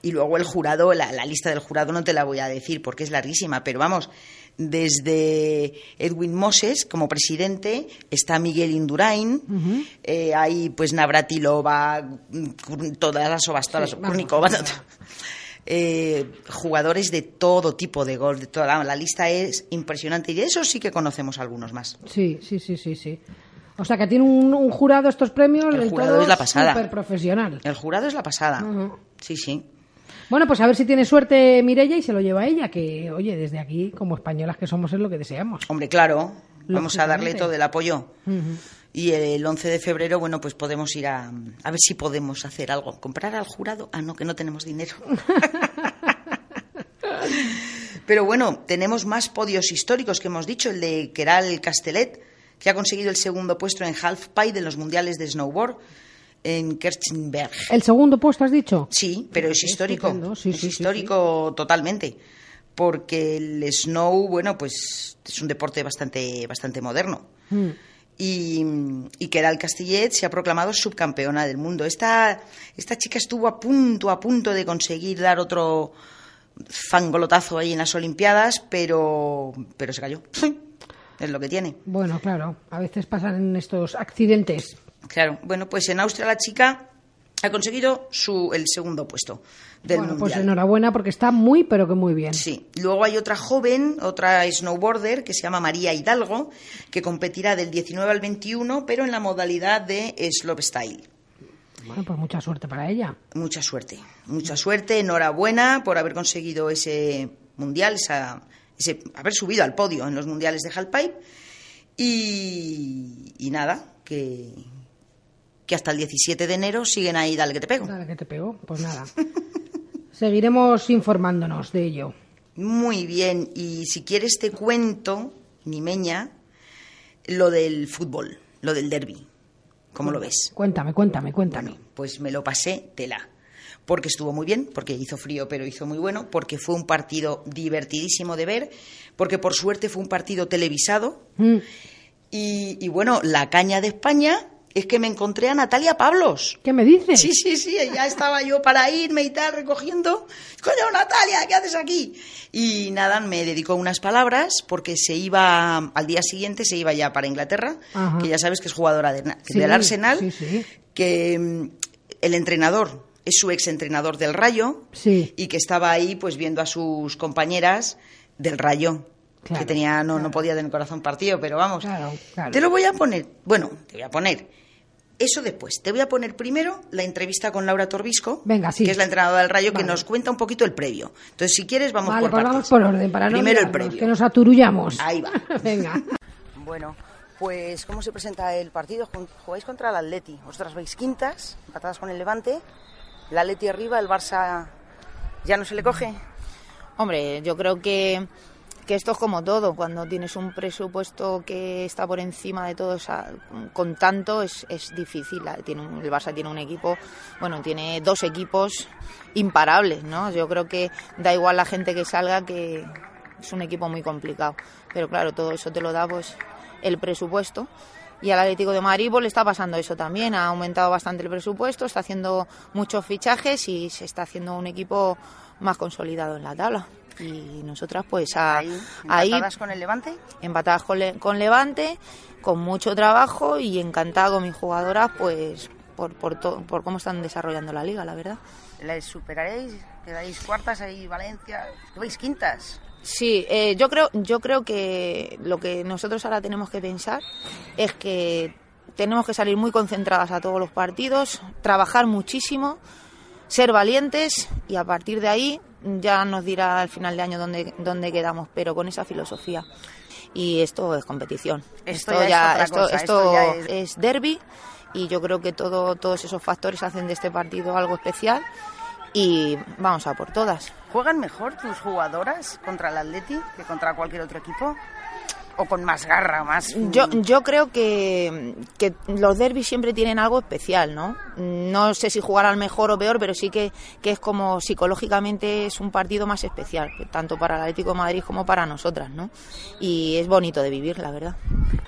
Y luego el jurado, la, la lista del jurado no te la voy a decir porque es larguísima, pero vamos, desde Edwin Moses como presidente, está Miguel Indurain, eh, hay pues Navratilova, todas las ovas, todas Sí, las vamos, Kurnikova, o sea, eh, jugadores de todo tipo de golf, de toda la, la lista es impresionante y de eso sí que conocemos algunos más. Sí, sí, sí, sí, sí. O sea que tiene un, un jurado estos premios El jurado todo es la pasada. súper profesional. El jurado es la pasada. Sí, sí. Bueno, pues a ver si tiene suerte Mirella y se lo lleva a ella, que oye, desde aquí, como españolas que somos, es lo que deseamos. Hombre, claro, vamos a darle todo el apoyo. Ujú. Y el 11 de febrero, bueno, pues podemos ir a, a ver si podemos hacer algo. ¿Comprar al jurado? Ah, no, que no tenemos dinero. Pero bueno, tenemos más podios históricos que hemos dicho. El de Keral Castellet, que ha conseguido el segundo puesto en halfpipe de los mundiales de snowboard en Kerchenberg. ¿El segundo puesto has dicho? Sí, pero es histórico. sí, es sí, sí, histórico totalmente. Porque el snow, bueno, pues es un deporte bastante, bastante moderno. Mm. Y, y Keral Castellet se ha proclamado subcampeona del mundo. Esta, esta chica estuvo a punto, a punto de conseguir dar otro fangolotazo ahí en las Olimpiadas, pero, pero se cayó. Es lo que tiene. Bueno, claro, a veces pasan estos accidentes. Claro. Bueno, pues en Austria la chica ha conseguido su, el segundo puesto del bueno, mundial. pues enhorabuena porque está muy, pero que muy bien. Sí. Luego hay otra joven, otra snowboarder, que se llama María Hidalgo, que competirá del 19 al 21, pero en la modalidad de slopestyle. Bueno, pues mucha suerte para ella. Mucha suerte, mucha suerte, enhorabuena por haber conseguido ese mundial, esa, ese, haber subido al podio en los mundiales de Halfpipe. Y, y nada, que, que hasta el 17 de enero siguen ahí, dale que te pego. Nada que te pegó, pues nada. Seguiremos informándonos de ello. Muy bien, y si quieres te cuento, Nimeña, lo del fútbol, lo del derby. ¿Cómo lo ves? Cuéntame, cuéntame, cuéntame. Pues me lo pasé tela. Porque estuvo muy bien, porque hizo frío, pero hizo muy bueno, porque fue un partido divertidísimo de ver, porque por suerte fue un partido televisado. Mm. Y, y bueno, la caña de España es que me encontré a Natalia Pablos. ¿Qué me dices? Sí, sí, sí, ya estaba yo para irme y tal, recogiendo. Coño, Natalia, ¿qué haces aquí? Y nada, me dedicó unas palabras porque se iba, al día siguiente se iba ya para Inglaterra, Ajá. que ya sabes que es jugadora de- Sí, del Arsenal, sí, sí. que mm, el entrenador es su ex entrenador del Rayo Sí. y que estaba ahí pues viendo a sus compañeras del Rayo. Claro, que tenía, no, no podía tener corazón partido, pero vamos. Claro, claro. Te lo voy a poner. Bueno, te voy a poner. Eso después. Te voy a poner primero la entrevista con Laura Torbisco, Venga, sí. que es la entrenadora del Rayo, que nos cuenta un poquito el previo. Entonces, si quieres, vamos vale, por pues partes. vamos por orden, para no Primero el previo. que nos aturullamos. Ahí va. Venga. Bueno, pues ¿cómo se presenta el partido? Jugáis contra el Atleti. Vosotras vais quintas, empatadas con el Levante. El Atleti arriba, el Barça ya no se le coge. Hombre, yo creo que, que esto es como todo. Cuando tienes un presupuesto que está por encima de todo, o con tanto es, es difícil. El Barça tiene un equipo, bueno, tiene dos equipos imparables, ¿no? Yo creo que da igual la gente que salga, que es un equipo muy complicado. Pero claro, todo eso te lo da pues el presupuesto. Y al Atlético de Madrid pues, le está pasando eso también. Ha aumentado bastante el presupuesto, está haciendo muchos fichajes y se está haciendo un equipo más consolidado en la tabla. Y nosotras pues a- Ahí, ahí empatadas con el Levante. empatadas con, Le- con Levante, con mucho trabajo y encantada con mis jugadoras pues por, por, to- por cómo están desarrollando la liga, la verdad. ¿Les superaréis? ¿Quedáis cuartas ahí, Valencia? ¿Vais quintas? Sí, eh, yo creo, yo creo que lo que nosotros ahora tenemos que pensar es que tenemos que salir muy concentradas a todos los partidos, trabajar muchísimo, ser valientes y a partir de ahí ya nos dirá al final de año dónde, dónde quedamos, pero con esa filosofía. Y esto es competición. Esto ya es esto, cosa, esto esto ya es- es derby y yo creo que todo, todos esos factores hacen de este partido algo especial y vamos a por todas. ¿Juegan mejor tus jugadoras contra el Atleti que contra cualquier otro equipo? ¿O con más garra, más...? Yo, yo creo que, que los derbis siempre tienen algo especial, ¿no? No sé si jugarán mejor o peor, pero sí que, que es como psicológicamente es un partido más especial, tanto para el Atlético de Madrid como para nosotras, ¿no? Y es bonito de vivir, la verdad.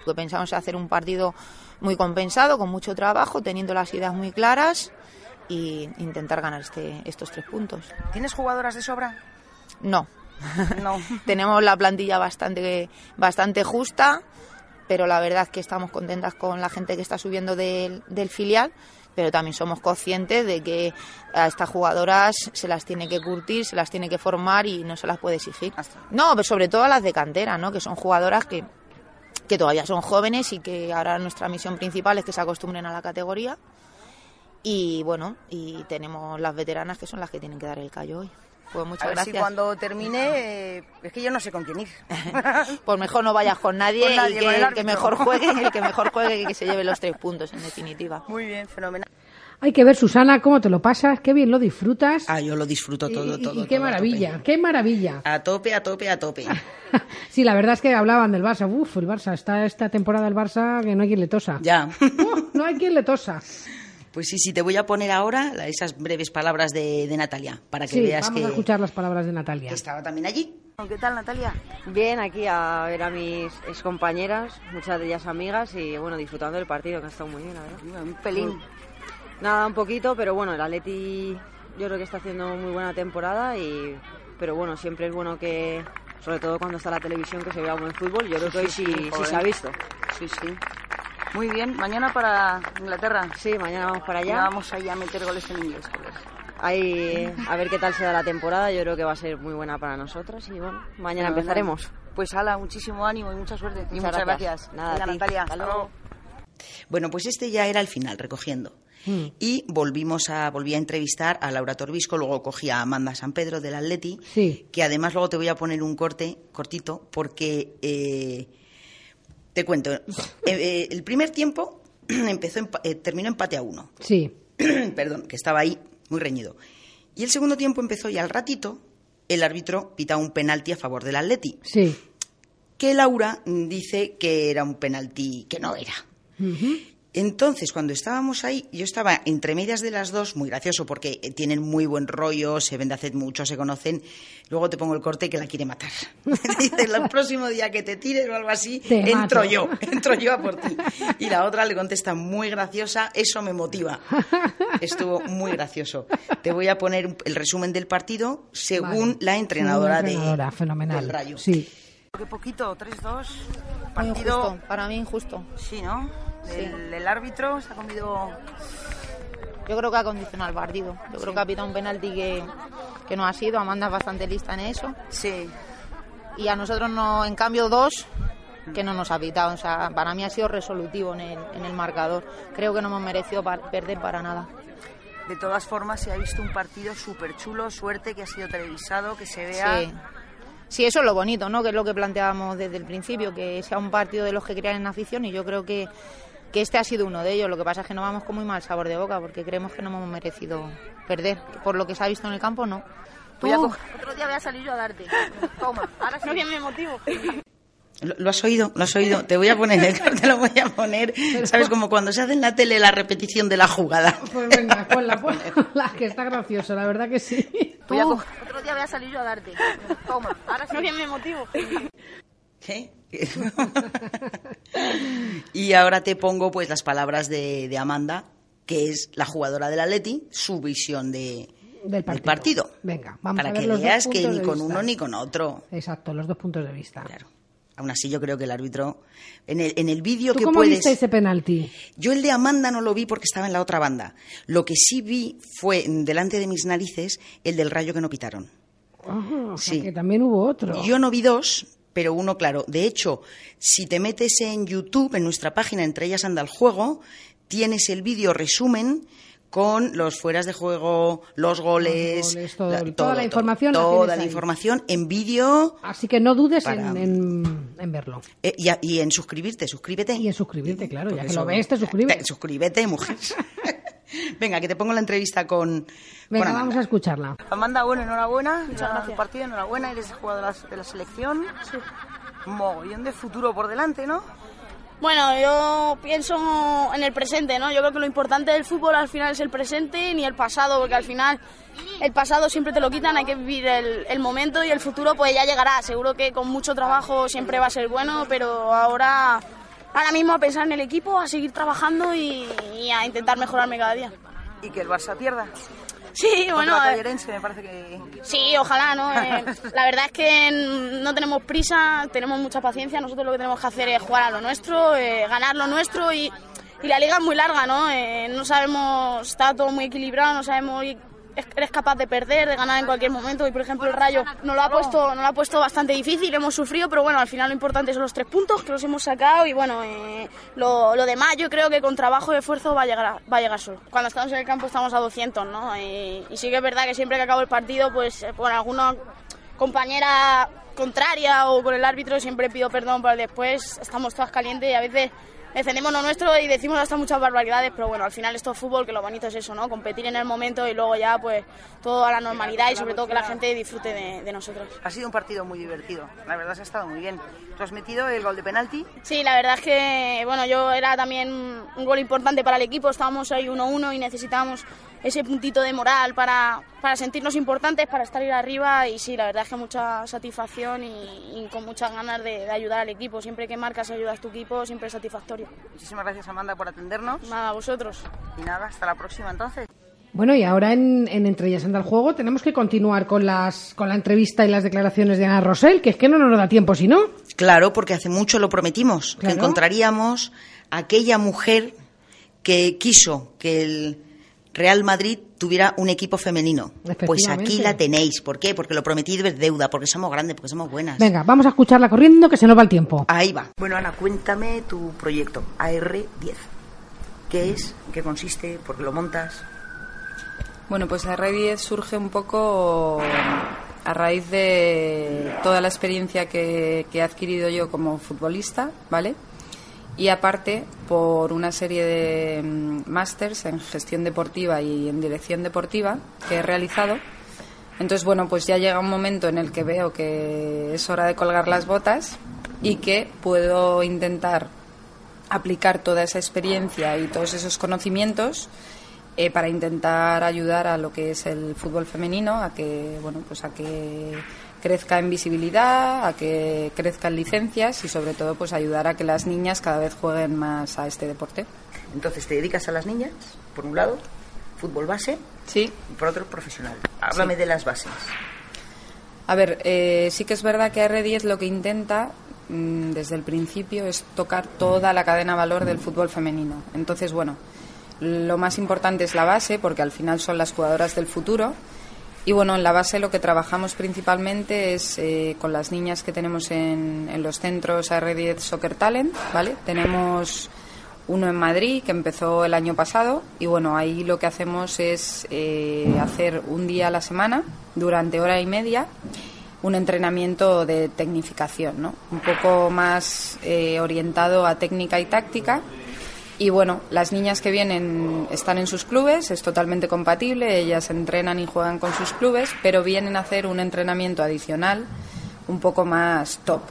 Lo que pensamos es hacer un partido muy compensado, con mucho trabajo, teniendo las ideas muy claras y intentar ganar este, estos tres puntos. ¿Tienes jugadoras de sobra? No, No. tenemos la plantilla bastante, bastante justa, pero la verdad es que estamos contentas con la gente que está subiendo del, del filial, pero también somos conscientes de que a estas jugadoras se las tiene que curtir, se las tiene que formar y no se las puede exigir. No, pero sobre todo a las de cantera, ¿no? que son jugadoras que, que todavía son jóvenes y que ahora nuestra misión principal es que se acostumbren a la categoría. Y bueno, y tenemos las veteranas que son las que tienen que dar el callo hoy. Pues muchas A ver gracias. si cuando termine, eh, es que yo no sé con quién ir. Pues mejor no vayas con nadie, Con nadie, y que, con el el que mejor juegue, el que mejor juegue y que se lleve los tres puntos, en definitiva. Muy bien, fenomenal. Hay que ver, Susana, cómo te lo pasas, qué bien lo disfrutas. Ah, yo lo disfruto todo, y, todo. y qué todo a maravilla, tope. qué maravilla. A tope, a tope, a tope. sí, la verdad es que hablaban del Barça. Uf, el Barça, está esta temporada el Barça que no hay quien le tosa. Ya. Uh, no hay quien le tosa. Pues sí, sí, te voy a poner ahora la- esas breves palabras de, de Natalia, para que Sí, veas vamos que, a escuchar las palabras de Natalia. que estaba también allí. ¿Qué tal, Natalia? Bien, aquí a ver a mis excompañeras, muchas de ellas amigas y bueno, disfrutando del partido, que ha estado muy bien, la verdad. Un pelín. Nada, un poquito, pero bueno, el Atleti yo creo que está haciendo muy buena temporada y pero bueno, siempre es bueno que sobre todo cuando está la televisión que se vea buen fútbol, yo creo que hoy sí, sí joder. se ha visto. Sí, sí. Muy bien, mañana para Inglaterra. Sí, mañana vamos para Ya allá. vamos ahí a meter goles en inglés. joder. Ahí a ver qué tal se da la temporada, yo creo que va a ser muy buena para nosotras y bueno, mañana empezaremos. Pues ala, muchísimo ánimo y mucha suerte. y Muchas gracias. gracias. Nada, Venga, a ti. Natalia. Hasta luego. luego. Bueno, pues este ya era el final, recogiendo. Mm. Y volvimos a, volví a entrevistar a Laura Torbisco, luego cogí a Amanda San Pedro del Atleti, Sí. que además luego te voy a poner un corte cortito, porque eh, te cuento, eh, eh, el primer tiempo empezó empa- eh, terminó empate a uno, Sí. perdón, que estaba ahí muy reñido. Y el segundo tiempo empezó y al ratito el árbitro pita un penalti a favor del Atleti, Sí. que Laura dice que era un penalti que no era. Entonces, cuando estábamos ahí, yo estaba entre medias de las dos, muy gracioso porque eh, tienen muy buen rollo, se ven de hace mucho, se conocen. Luego te pongo el corte que la quiere matar. Dice, el próximo día que te tires o algo así, Te entro mato. yo, entro yo a por ti. Y la otra le contesta muy graciosa, eso me motiva. Estuvo muy gracioso. Te voy a poner el resumen del partido según Vale. la entrenadora, entrenadora, de, fenomenal. del Rayo. Sí. Qué poquito, 3-2. Muy Partido, injusto, para mí injusto. sí, ¿no? Sí. El, árbitro se ha comido Yo creo que ha condicionado el partido. Yo creo que ha pitado un penalti que, que no ha sido. Amanda es bastante lista en eso. Sí, Y a nosotros, no, en cambio, dos que no nos ha pitado. O sea, para mí ha sido resolutivo en el, en el marcador. Creo que no hemos merecido pa- perder para nada. de todas formas se ha visto un partido súper chulo, suerte que ha sido televisado, que se vea... Sí. Sí, eso es lo bonito, ¿no? Que es lo que planteábamos desde el principio, que sea un partido de los que crean en afición y yo creo que, que este ha sido uno de ellos. Lo que pasa es que no vamos con muy mal sabor de boca porque creemos que no hemos merecido perder. Por lo que se ha visto en el campo, no. Voy a Tú, otro día voy a salir yo a darte. Toma, ahora sí. No que me motivo. ¿Lo, lo has oído? ¿Lo has oído? Te voy a poner, te lo voy a poner, ¿sabes? Como cuando se hace en la tele la repetición de la jugada. Pues venga, ponla, ponla, que está gracioso, la verdad que sí. Tú, otro día voy a salir yo a darte. Toma, ahora sí. No que me motivo. ¿Qué? y ahora te pongo pues las palabras de, de Amanda, que es la jugadora del Atleti, su visión de, Del partido. partido. Venga, vamos Para a ver que los dos veas que ni con vista. uno ni con otro. Exacto, los dos puntos de vista. Claro. Aún así yo creo que el árbitro... En el, en el vídeo ¿Tú que cómo puedes... viste ese penalti? Yo el de Amanda no lo vi porque estaba en la otra banda. Lo que sí vi fue delante de mis narices el del rayo que no pitaron. Ajá, o sea Sí. que también hubo otro. Yo no vi dos, pero uno claro. De hecho, si te metes en YouTube, en nuestra página, entre ellas anda el juego, tienes el vídeo resumen con los fueras de juego, los goles, Los goles, todo- toda la información toda la ahí. información en vídeo Así que no dudes Para- en, en- en verlo. eh, y, en suscribirte, suscríbete. Y en suscribirte, claro, ya que lo ves, te suscribes. te- suscríbete, mujer. Venga, que te pongo la entrevista con. Venga, con Amanda. vamos a escucharla. Amanda, bueno, enhorabuena. Muchas gracias. Tu partido, enhorabuena. Eres jugadora de la selección. Sí. Mogollón de futuro por delante, ¿no? Bueno, yo pienso en el presente, ¿no? Yo creo que lo importante del fútbol al final es el presente ni el pasado, porque al final el pasado siempre te lo quitan, hay que vivir el, el momento y el futuro pues ya llegará. Seguro que con mucho trabajo siempre va a ser bueno, pero ahora, ahora mismo a pensar en el equipo, a seguir trabajando y, y a intentar mejorarme cada día. Y que el Barça pierda. Sí, bueno, Tallerense, me parece que. Sí, ojalá, ¿no? Eh, la verdad es que no tenemos prisa, tenemos mucha paciencia. Nosotros lo que tenemos que hacer es jugar a lo nuestro, eh, ganar lo nuestro y, y la liga es muy larga, ¿no? Eh, no sabemos, está todo muy equilibrado, no sabemos eres capaz de perder, de ganar en cualquier momento. Y por ejemplo el Rayo nos lo ha puesto, nos lo ha puesto bastante difícil, hemos sufrido, pero bueno, al final lo importante son los tres puntos que los hemos sacado y bueno, eh, lo, demás yo creo que con trabajo y esfuerzo va a llegar, va a llegar solo. Cuando estamos en el campo estamos a 200, ¿no? y sí que es verdad que siempre que acabo el partido, pues por alguna compañera contraria o con el árbitro siempre pido perdón, pero después estamos todas calientes y a veces defendemos lo nuestro y decimos hasta muchas barbaridades, pero bueno, al final esto es fútbol, que lo bonito es eso, ¿no? Competir en el momento y luego ya pues todo a la normalidad y sobre todo que la gente disfrute de, nosotros. Ha sido un partido muy divertido, la verdad se ha estado muy bien. ¿Tú has metido el gol de penalti? Sí, la verdad es que, bueno, yo era también un gol importante para el equipo, estábamos ahí 1-1 y necesitábamos ese puntito de moral para, para sentirnos importantes, para estar ahí arriba y sí, la verdad es que mucha satisfacción y, con muchas ganas de, ayudar al equipo. Siempre que marcas y ayudas a tu equipo, siempre es satisfactorio. Muchísimas gracias Amanda por atendernos. Nada, a vosotros. Y nada, hasta la próxima entonces. Bueno, y ahora en, en Entre ellas anda el juego tenemos que continuar con, las, con la entrevista y las declaraciones de Ana Rosell, que es que no nos da tiempo si no. Claro, porque hace mucho lo prometimos, que encontraríamos aquella mujer que quiso que el Real Madrid tuviera un equipo femenino. Pues aquí la tenéis. ¿Por qué? Porque lo prometido es deuda, porque somos grandes, porque somos buenas. Venga, vamos a escucharla corriendo que se nos va el tiempo. Ahí va. Bueno, Ana, cuéntame tu proyecto, AR10. ¿Qué es? ¿Qué consiste? ¿Por qué lo montas? Bueno, pues AR10 surge un poco a raíz de toda la experiencia que, que he adquirido yo como futbolista, ¿vale? Y aparte por una serie de mm, másters en gestión deportiva y en dirección deportiva que he realizado. Entonces, bueno, pues ya llega un momento en el que veo que es hora de colgar las botas y que puedo intentar aplicar toda esa experiencia y todos esos conocimientos eh, para intentar ayudar a lo que es el fútbol femenino, a que, bueno, pues a que crezca en visibilidad, a que crezca en licencias y sobre todo pues ayudar a que las niñas cada vez jueguen más a este deporte. Entonces te dedicas a las niñas, por un lado, fútbol base, sí. y por otro profesional. Háblame de las bases. A ver, eh, sí que es verdad que R10 lo que intenta mm, desde el principio es tocar toda la cadena valor del fútbol femenino. Entonces, bueno, lo más importante es la base, porque al final son las jugadoras del futuro y bueno, en la base lo que trabajamos principalmente es eh, con las niñas que tenemos en, en los centros AR10 Soccer Talent, ¿vale? Tenemos uno en Madrid que empezó el año pasado y bueno, ahí lo que hacemos es eh, hacer un día a la semana durante hora y media un entrenamiento de tecnificación, ¿no? Un poco más eh, orientado a técnica y táctica y bueno, las niñas que vienen están en sus clubes, es totalmente compatible, ellas entrenan y juegan con sus clubes, pero vienen a hacer un entrenamiento adicional un poco más top.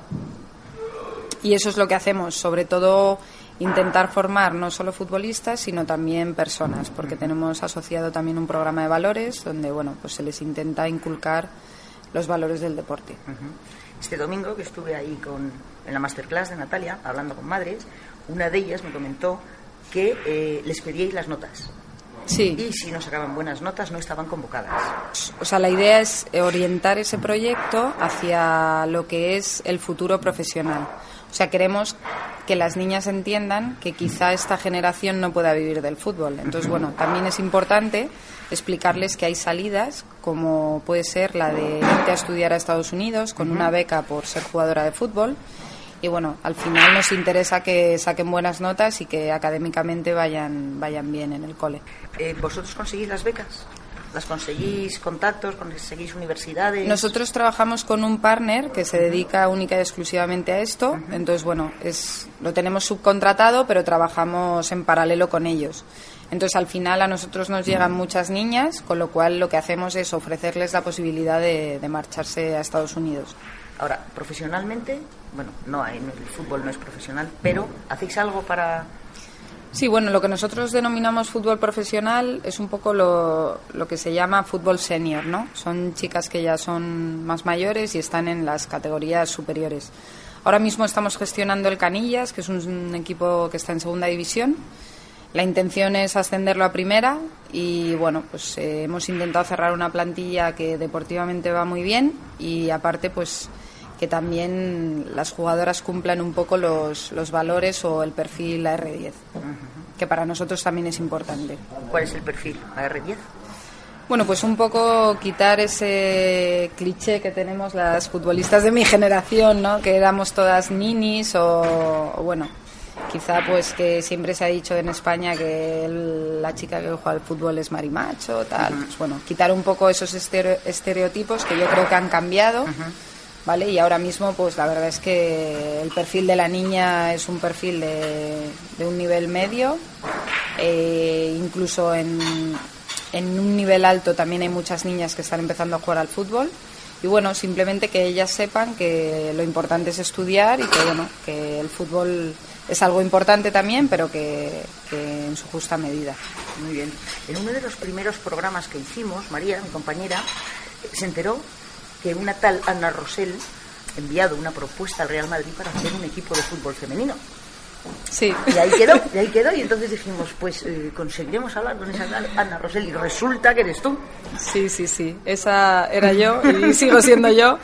Y eso es lo que hacemos, sobre todo intentar formar no solo futbolistas, sino también personas, porque tenemos asociado también un programa de valores donde bueno, pues se les intenta inculcar los valores del deporte. Este domingo que estuve ahí con, en la masterclass de Natalia, hablando con madres, una de ellas me comentó que eh, les pedíais las notas. Sí. Y si no sacaban buenas notas, no estaban convocadas. O sea, la idea es orientar ese proyecto hacia lo que es el futuro profesional. O sea, queremos que las niñas entiendan que quizá esta generación no pueda vivir del fútbol. Entonces, bueno, también es importante explicarles que hay salidas, como puede ser la de irte a estudiar a Estados Unidos con una beca por ser jugadora de fútbol y bueno, al final nos interesa que saquen buenas notas y que académicamente vayan, vayan bien en el cole. Eh, ¿Vosotros conseguís las becas? ¿Las conseguís contactos? ¿Conseguís universidades? Nosotros trabajamos con un partner que se dedica única y exclusivamente a esto. Entonces, bueno, es, lo tenemos subcontratado, pero trabajamos en paralelo con ellos. Entonces, al final a nosotros nos llegan muchas niñas, con lo cual lo que hacemos es ofrecerles la posibilidad de, de marcharse a Estados Unidos. Ahora, profesionalmente, bueno, no, el fútbol no es profesional, pero ¿hacéis algo para...? Sí, bueno, lo que nosotros denominamos fútbol profesional es un poco lo, lo que se llama fútbol senior, ¿no? Son chicas que ya son más mayores y están en las categorías superiores. Ahora mismo estamos gestionando el Canillas, que es un equipo que está en segunda división. La intención es ascenderlo a primera y bueno, pues eh, hemos intentado cerrar una plantilla que deportivamente va muy bien y aparte pues que también las jugadoras cumplan un poco los, los valores o el perfil AR10, que para nosotros también es importante. ¿Cuál es el perfil? AR10. Bueno, pues un poco quitar ese cliché que tenemos las futbolistas de mi generación, ¿no? Que éramos todas ninis o, o bueno, quizá pues que siempre se ha dicho en España que el- la chica que juega al fútbol es marimacho, tal. Pues bueno, quitar un poco esos estereo- estereotipos que yo creo que han cambiado. ¿Vale? Y ahora mismo, pues la verdad es que el perfil de la niña es un perfil de, un nivel medio, eh, incluso en, en un nivel alto también hay muchas niñas que están empezando a jugar al fútbol. Y bueno, simplemente que ellas sepan que lo importante es estudiar y que bueno, que el fútbol es algo importante también, pero que, que en su justa medida. Muy bien. En uno de los primeros programas que hicimos, María, mi compañera, se enteró que una tal Ana Rosell ha enviado una propuesta al Real Madrid para hacer un equipo de fútbol femenino. Sí. Y ahí quedó, y ahí quedó. Y entonces dijimos, pues eh, conseguiremos hablar con esa tal Ana Rosell. Y resulta que eres tú. Sí, sí, sí. Esa era yo y sigo siendo yo.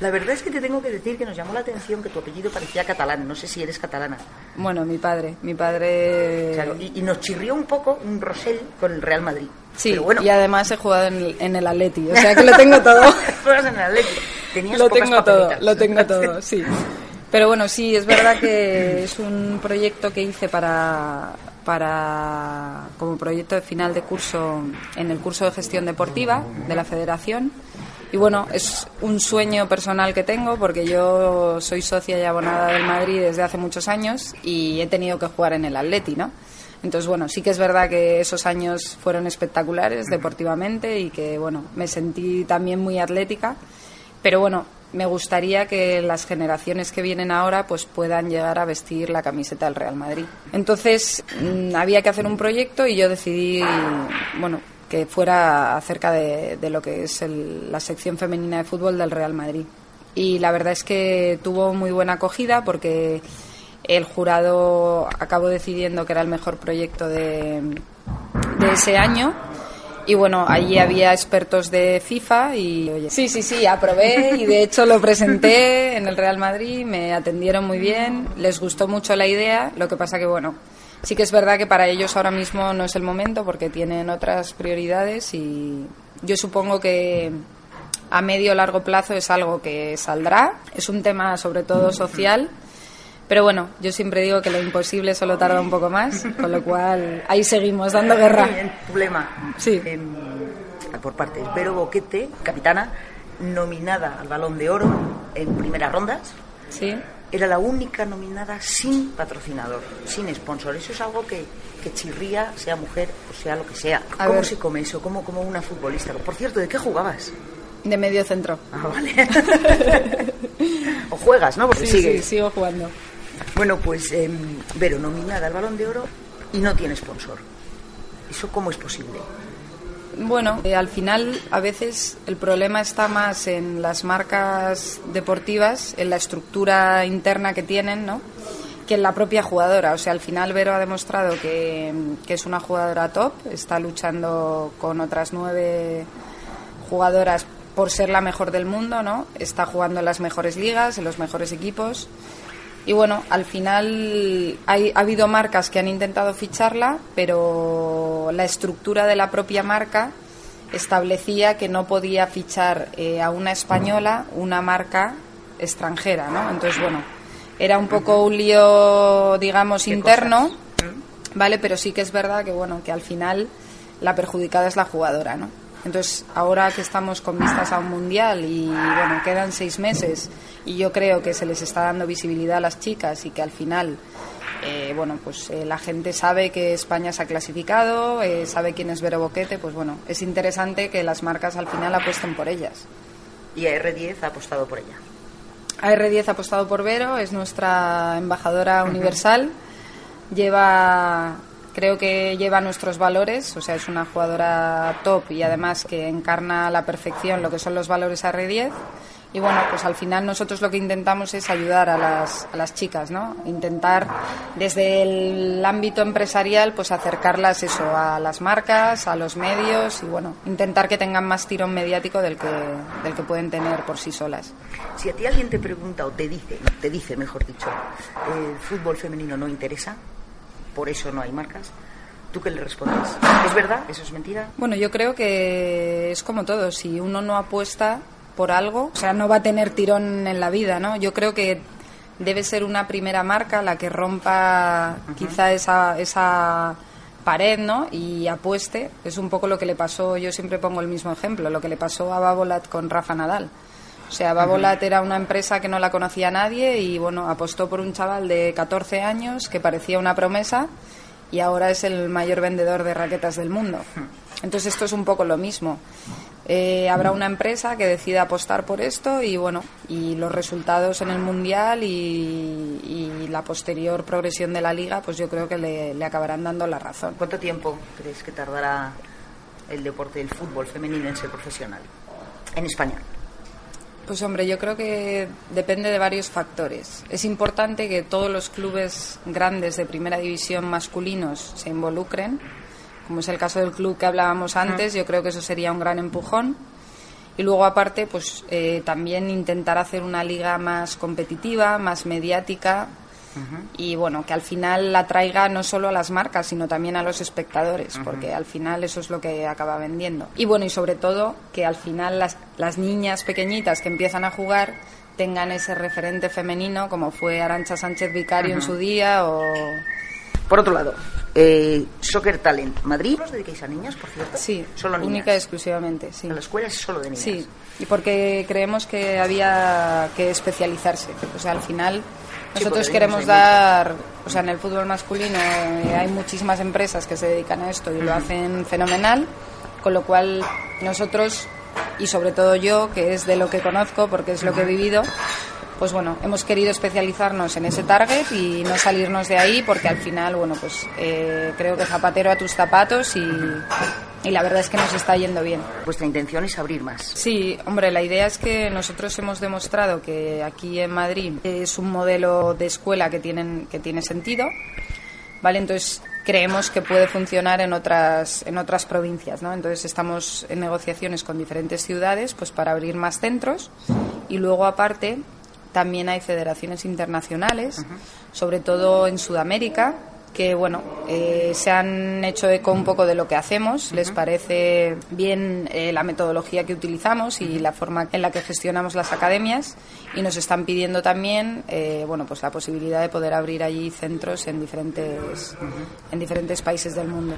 La verdad es que te tengo que decir que nos llamó la atención que tu apellido parecía catalán. No sé si eres catalana. Bueno, mi padre, mi padre... Claro, y, y nos chirrió un poco un Rosell con el Real Madrid. Sí, Pero bueno, y además he jugado en el, en el Atleti, o sea que lo tengo todo. juegas en el Atlético. Tenías lo tengo todo, lo tengo todo, sí. Pero bueno, sí, es verdad que es un proyecto que hice para, para como proyecto de final de curso en el curso de gestión deportiva de la Federación. Y bueno, es un sueño personal que tengo porque yo soy socia y abonada del Madrid desde hace muchos años y he tenido que jugar en el Atleti, ¿no? Entonces, bueno, sí que es verdad que esos años fueron espectaculares deportivamente y que, bueno, me sentí también muy atlética. Pero bueno, me gustaría que las generaciones que vienen ahora pues puedan llegar a vestir la camiseta del Real Madrid. Entonces, mm, había que hacer un proyecto y yo decidí, bueno, que fuera acerca de, lo que es el- la sección femenina de fútbol del Real Madrid. Y la verdad es que tuvo muy buena acogida porque el jurado acabó decidiendo que era el mejor proyecto de, de ese año. Y bueno, allí había expertos de FIFA y oye, sí, sí, sí, aprobé y de hecho lo presenté en el Real Madrid, me atendieron muy bien, les gustó mucho la idea, lo que pasa que bueno, sí que es verdad que para ellos ahora mismo no es el momento porque tienen otras prioridades y yo supongo que a medio o largo plazo es algo que saldrá, es un tema sobre todo social. Pero bueno, yo siempre digo que lo imposible solo tarda un poco más, con lo cual ahí seguimos dando guerra. Bien, problema. Sí. Em, por parte de Vero Boquete, capitana, nominada al Balón de Oro en primeras rondas. Sí. Era la única nominada sin patrocinador, sin sponsor. Eso es algo que, que chirría, sea mujer o sea lo que sea. A ¿Cómo ver. se come eso? ¿Cómo, como una futbolista? Por cierto, ¿de qué jugabas? De medio centro. Ah, vale. o juegas, ¿no? Porque Sí, sí, sigo jugando. Bueno, pues em, Vero, nominada al Balón de Oro y no tiene sponsor. ¿Eso cómo es posible? Bueno, eh, al final a veces el problema está más en las marcas deportivas, en la estructura interna que tienen, ¿no? que en la propia jugadora. O sea, al final Vero ha demostrado que, que es una jugadora top, está luchando con otras nueve jugadoras por ser la mejor del mundo, ¿no? Está jugando en las mejores ligas, en los mejores equipos. Y bueno, al final hay, ha habido marcas que han intentado ficharla, pero la estructura de la propia marca establecía que no podía fichar eh, a una española una marca extranjera, ¿no? Entonces, bueno, era un poco un lío, digamos, ¿Qué interno, ¿vale? Pero sí que es verdad que, bueno, que al final la perjudicada es la jugadora, ¿no? Entonces, ahora que estamos con vistas a un mundial y, bueno, quedan seis meses y yo creo que se les está dando visibilidad a las chicas y que al final, eh, bueno, pues eh, la gente sabe que España se ha clasificado, eh, sabe quién es Vero Boquete, pues bueno, es interesante que las marcas al final apuesten por ellas. Y a R10 ha apostado por ella. AR10 ha apostado por Vero, es nuestra embajadora universal. Lleva, creo que lleva nuestros valores, o sea, es una jugadora top y además que encarna a la perfección lo que son los valores AR10. Y bueno, pues al final nosotros lo que intentamos es ayudar a las, a las chicas, ¿no? Intentar desde el ámbito empresarial, pues acercarlas eso a las marcas, a los medios y bueno, intentar que tengan más tirón mediático del que, del que pueden tener por sí solas. Si a ti alguien te pregunta o te dice, te dice, mejor dicho, ¿el fútbol femenino no interesa? Por eso no hay marcas. ¿Tú qué le respondes? ¿Es verdad? ¿Eso es mentira? Bueno, yo creo que es como todo. Si uno no apuesta por algo, o sea, no va a tener tirón en la vida, ¿no? Yo creo que debe ser una primera marca la que rompa quizá esa, esa pared, ¿no? Y apueste. Es un poco lo que le pasó, yo siempre pongo el mismo ejemplo, lo que le pasó a Babolat con Rafa Nadal. O sea, Babolat era una empresa que no la conocía nadie y, bueno, apostó por un chaval de 14 años que parecía una promesa y ahora es el mayor vendedor de raquetas del mundo. Entonces esto es un poco lo mismo. Eh, habrá una empresa que decida apostar por esto y bueno y los resultados en el mundial y, y la posterior progresión de la liga pues yo creo que le, le acabarán dando la razón. ¿Cuánto tiempo crees que tardará el deporte del fútbol femenino en ser profesional en España? Pues hombre, yo creo que depende de varios factores. Es importante que todos los clubes grandes de primera división masculinos se involucren, como es el caso del club que hablábamos antes, yo creo que eso sería un gran empujón. Y luego aparte, pues eh, también intentar hacer una liga más competitiva, más mediática, y bueno, que al final la traiga no solo a las marcas, sino también a los espectadores, porque al final eso es lo que acaba vendiendo. Y bueno, y sobre todo que al final las, las niñas pequeñitas que empiezan a jugar tengan ese referente femenino como fue Arancha Sánchez Vicario en su día o... Por otro lado, eh, Soccer Talent. ¿Madrid os dedicáis a niñas, por cierto? Sí, Solo niñas. única y exclusivamente, sí. La escuela es solo de niñas. Sí, y porque creemos que había que especializarse. O sea, al final nosotros queremos dar, o sea, en el fútbol masculino eh, hay muchísimas empresas que se dedican a esto y lo hacen fenomenal, con lo cual nosotros y sobre todo yo, que es de lo que conozco porque es lo que he vivido, pues bueno, hemos querido especializarnos en ese target y no salirnos de ahí porque al final, bueno, pues eh, creo que zapatero a tus zapatos y, y la verdad es que nos está yendo bien. Vuestra intención es abrir más. Sí, hombre, la idea es que nosotros hemos demostrado que aquí en Madrid es un modelo de escuela que, tienen, que tiene sentido, ¿vale? Entonces creemos que puede funcionar en otras, en otras provincias, ¿no? Entonces estamos en negociaciones con diferentes ciudades pues para abrir más centros y luego aparte también hay federaciones internacionales, sobre todo en Sudamérica, que bueno eh, se han hecho eco un poco de lo que hacemos. Les parece bien eh, la metodología que utilizamos y la forma en la que gestionamos las academias. Y nos están pidiendo también eh, bueno pues la posibilidad de poder abrir allí centros en diferentes en diferentes países del mundo.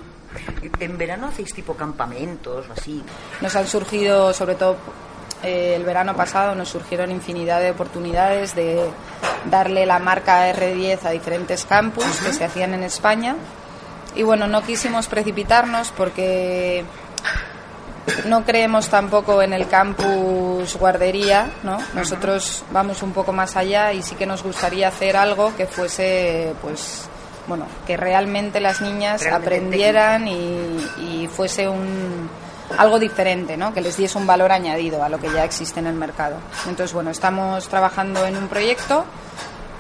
¿En verano hacéis tipo campamentos o así? nos han surgido, sobre todo eh, el verano pasado, nos surgieron infinidad de oportunidades de darle la marca R10 a diferentes campus que se hacían en España. Y bueno, no quisimos precipitarnos porque no creemos tampoco en el campus guardería, ¿no? Nosotros vamos un poco más allá y sí que nos gustaría hacer algo que fuese, pues, bueno, que realmente las niñas Realmente aprendieran y, y fuese un algo diferente, ¿no? Que les diese un valor añadido a lo que ya existe en el mercado. Entonces, bueno, estamos trabajando en un proyecto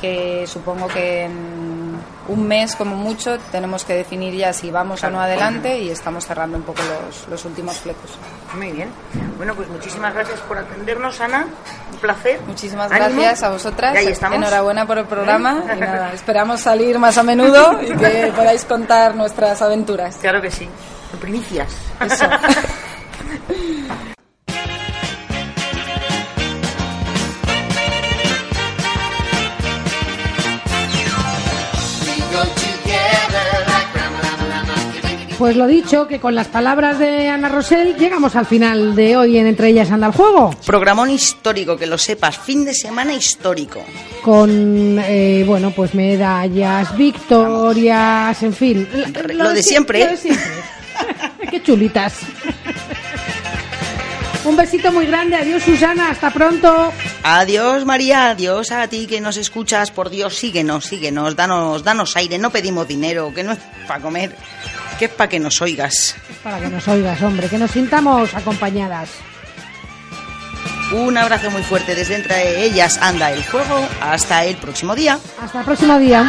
que supongo que en un mes como mucho tenemos que definir ya si vamos o no adelante y estamos cerrando un poco los, los últimos flecos. Muy bien. Bueno, pues muchísimas gracias por atendernos, Ana. Un placer. Muchísimas Ánimo. gracias a vosotras. Ahí estamos. Enhorabuena por el programa y nada, esperamos salir más a menudo y que podáis contar nuestras aventuras. Claro que sí. Primicias. Eso. Pues lo dicho, que con las palabras de Ana Rosell llegamos al final de hoy en Entre ellas anda el juego. Programón histórico, que lo sepas. Fin de semana histórico. Con, eh, bueno, pues medallas, victorias, en fin. Lo de siempre, Lo de ¿eh? siempre. Qué chulitas. Un besito muy grande. Adiós, Susana. Hasta pronto. Adiós, María. Adiós a ti que nos escuchas. Por Dios, síguenos, síguenos. Danos, danos aire. No pedimos dinero, que no es para comer, que es para que nos oigas. Para que nos oigas, hombre, que nos sintamos acompañadas. Un abrazo muy fuerte desde entre ellas. Anda el juego. Hasta el próximo día. Hasta el próximo día.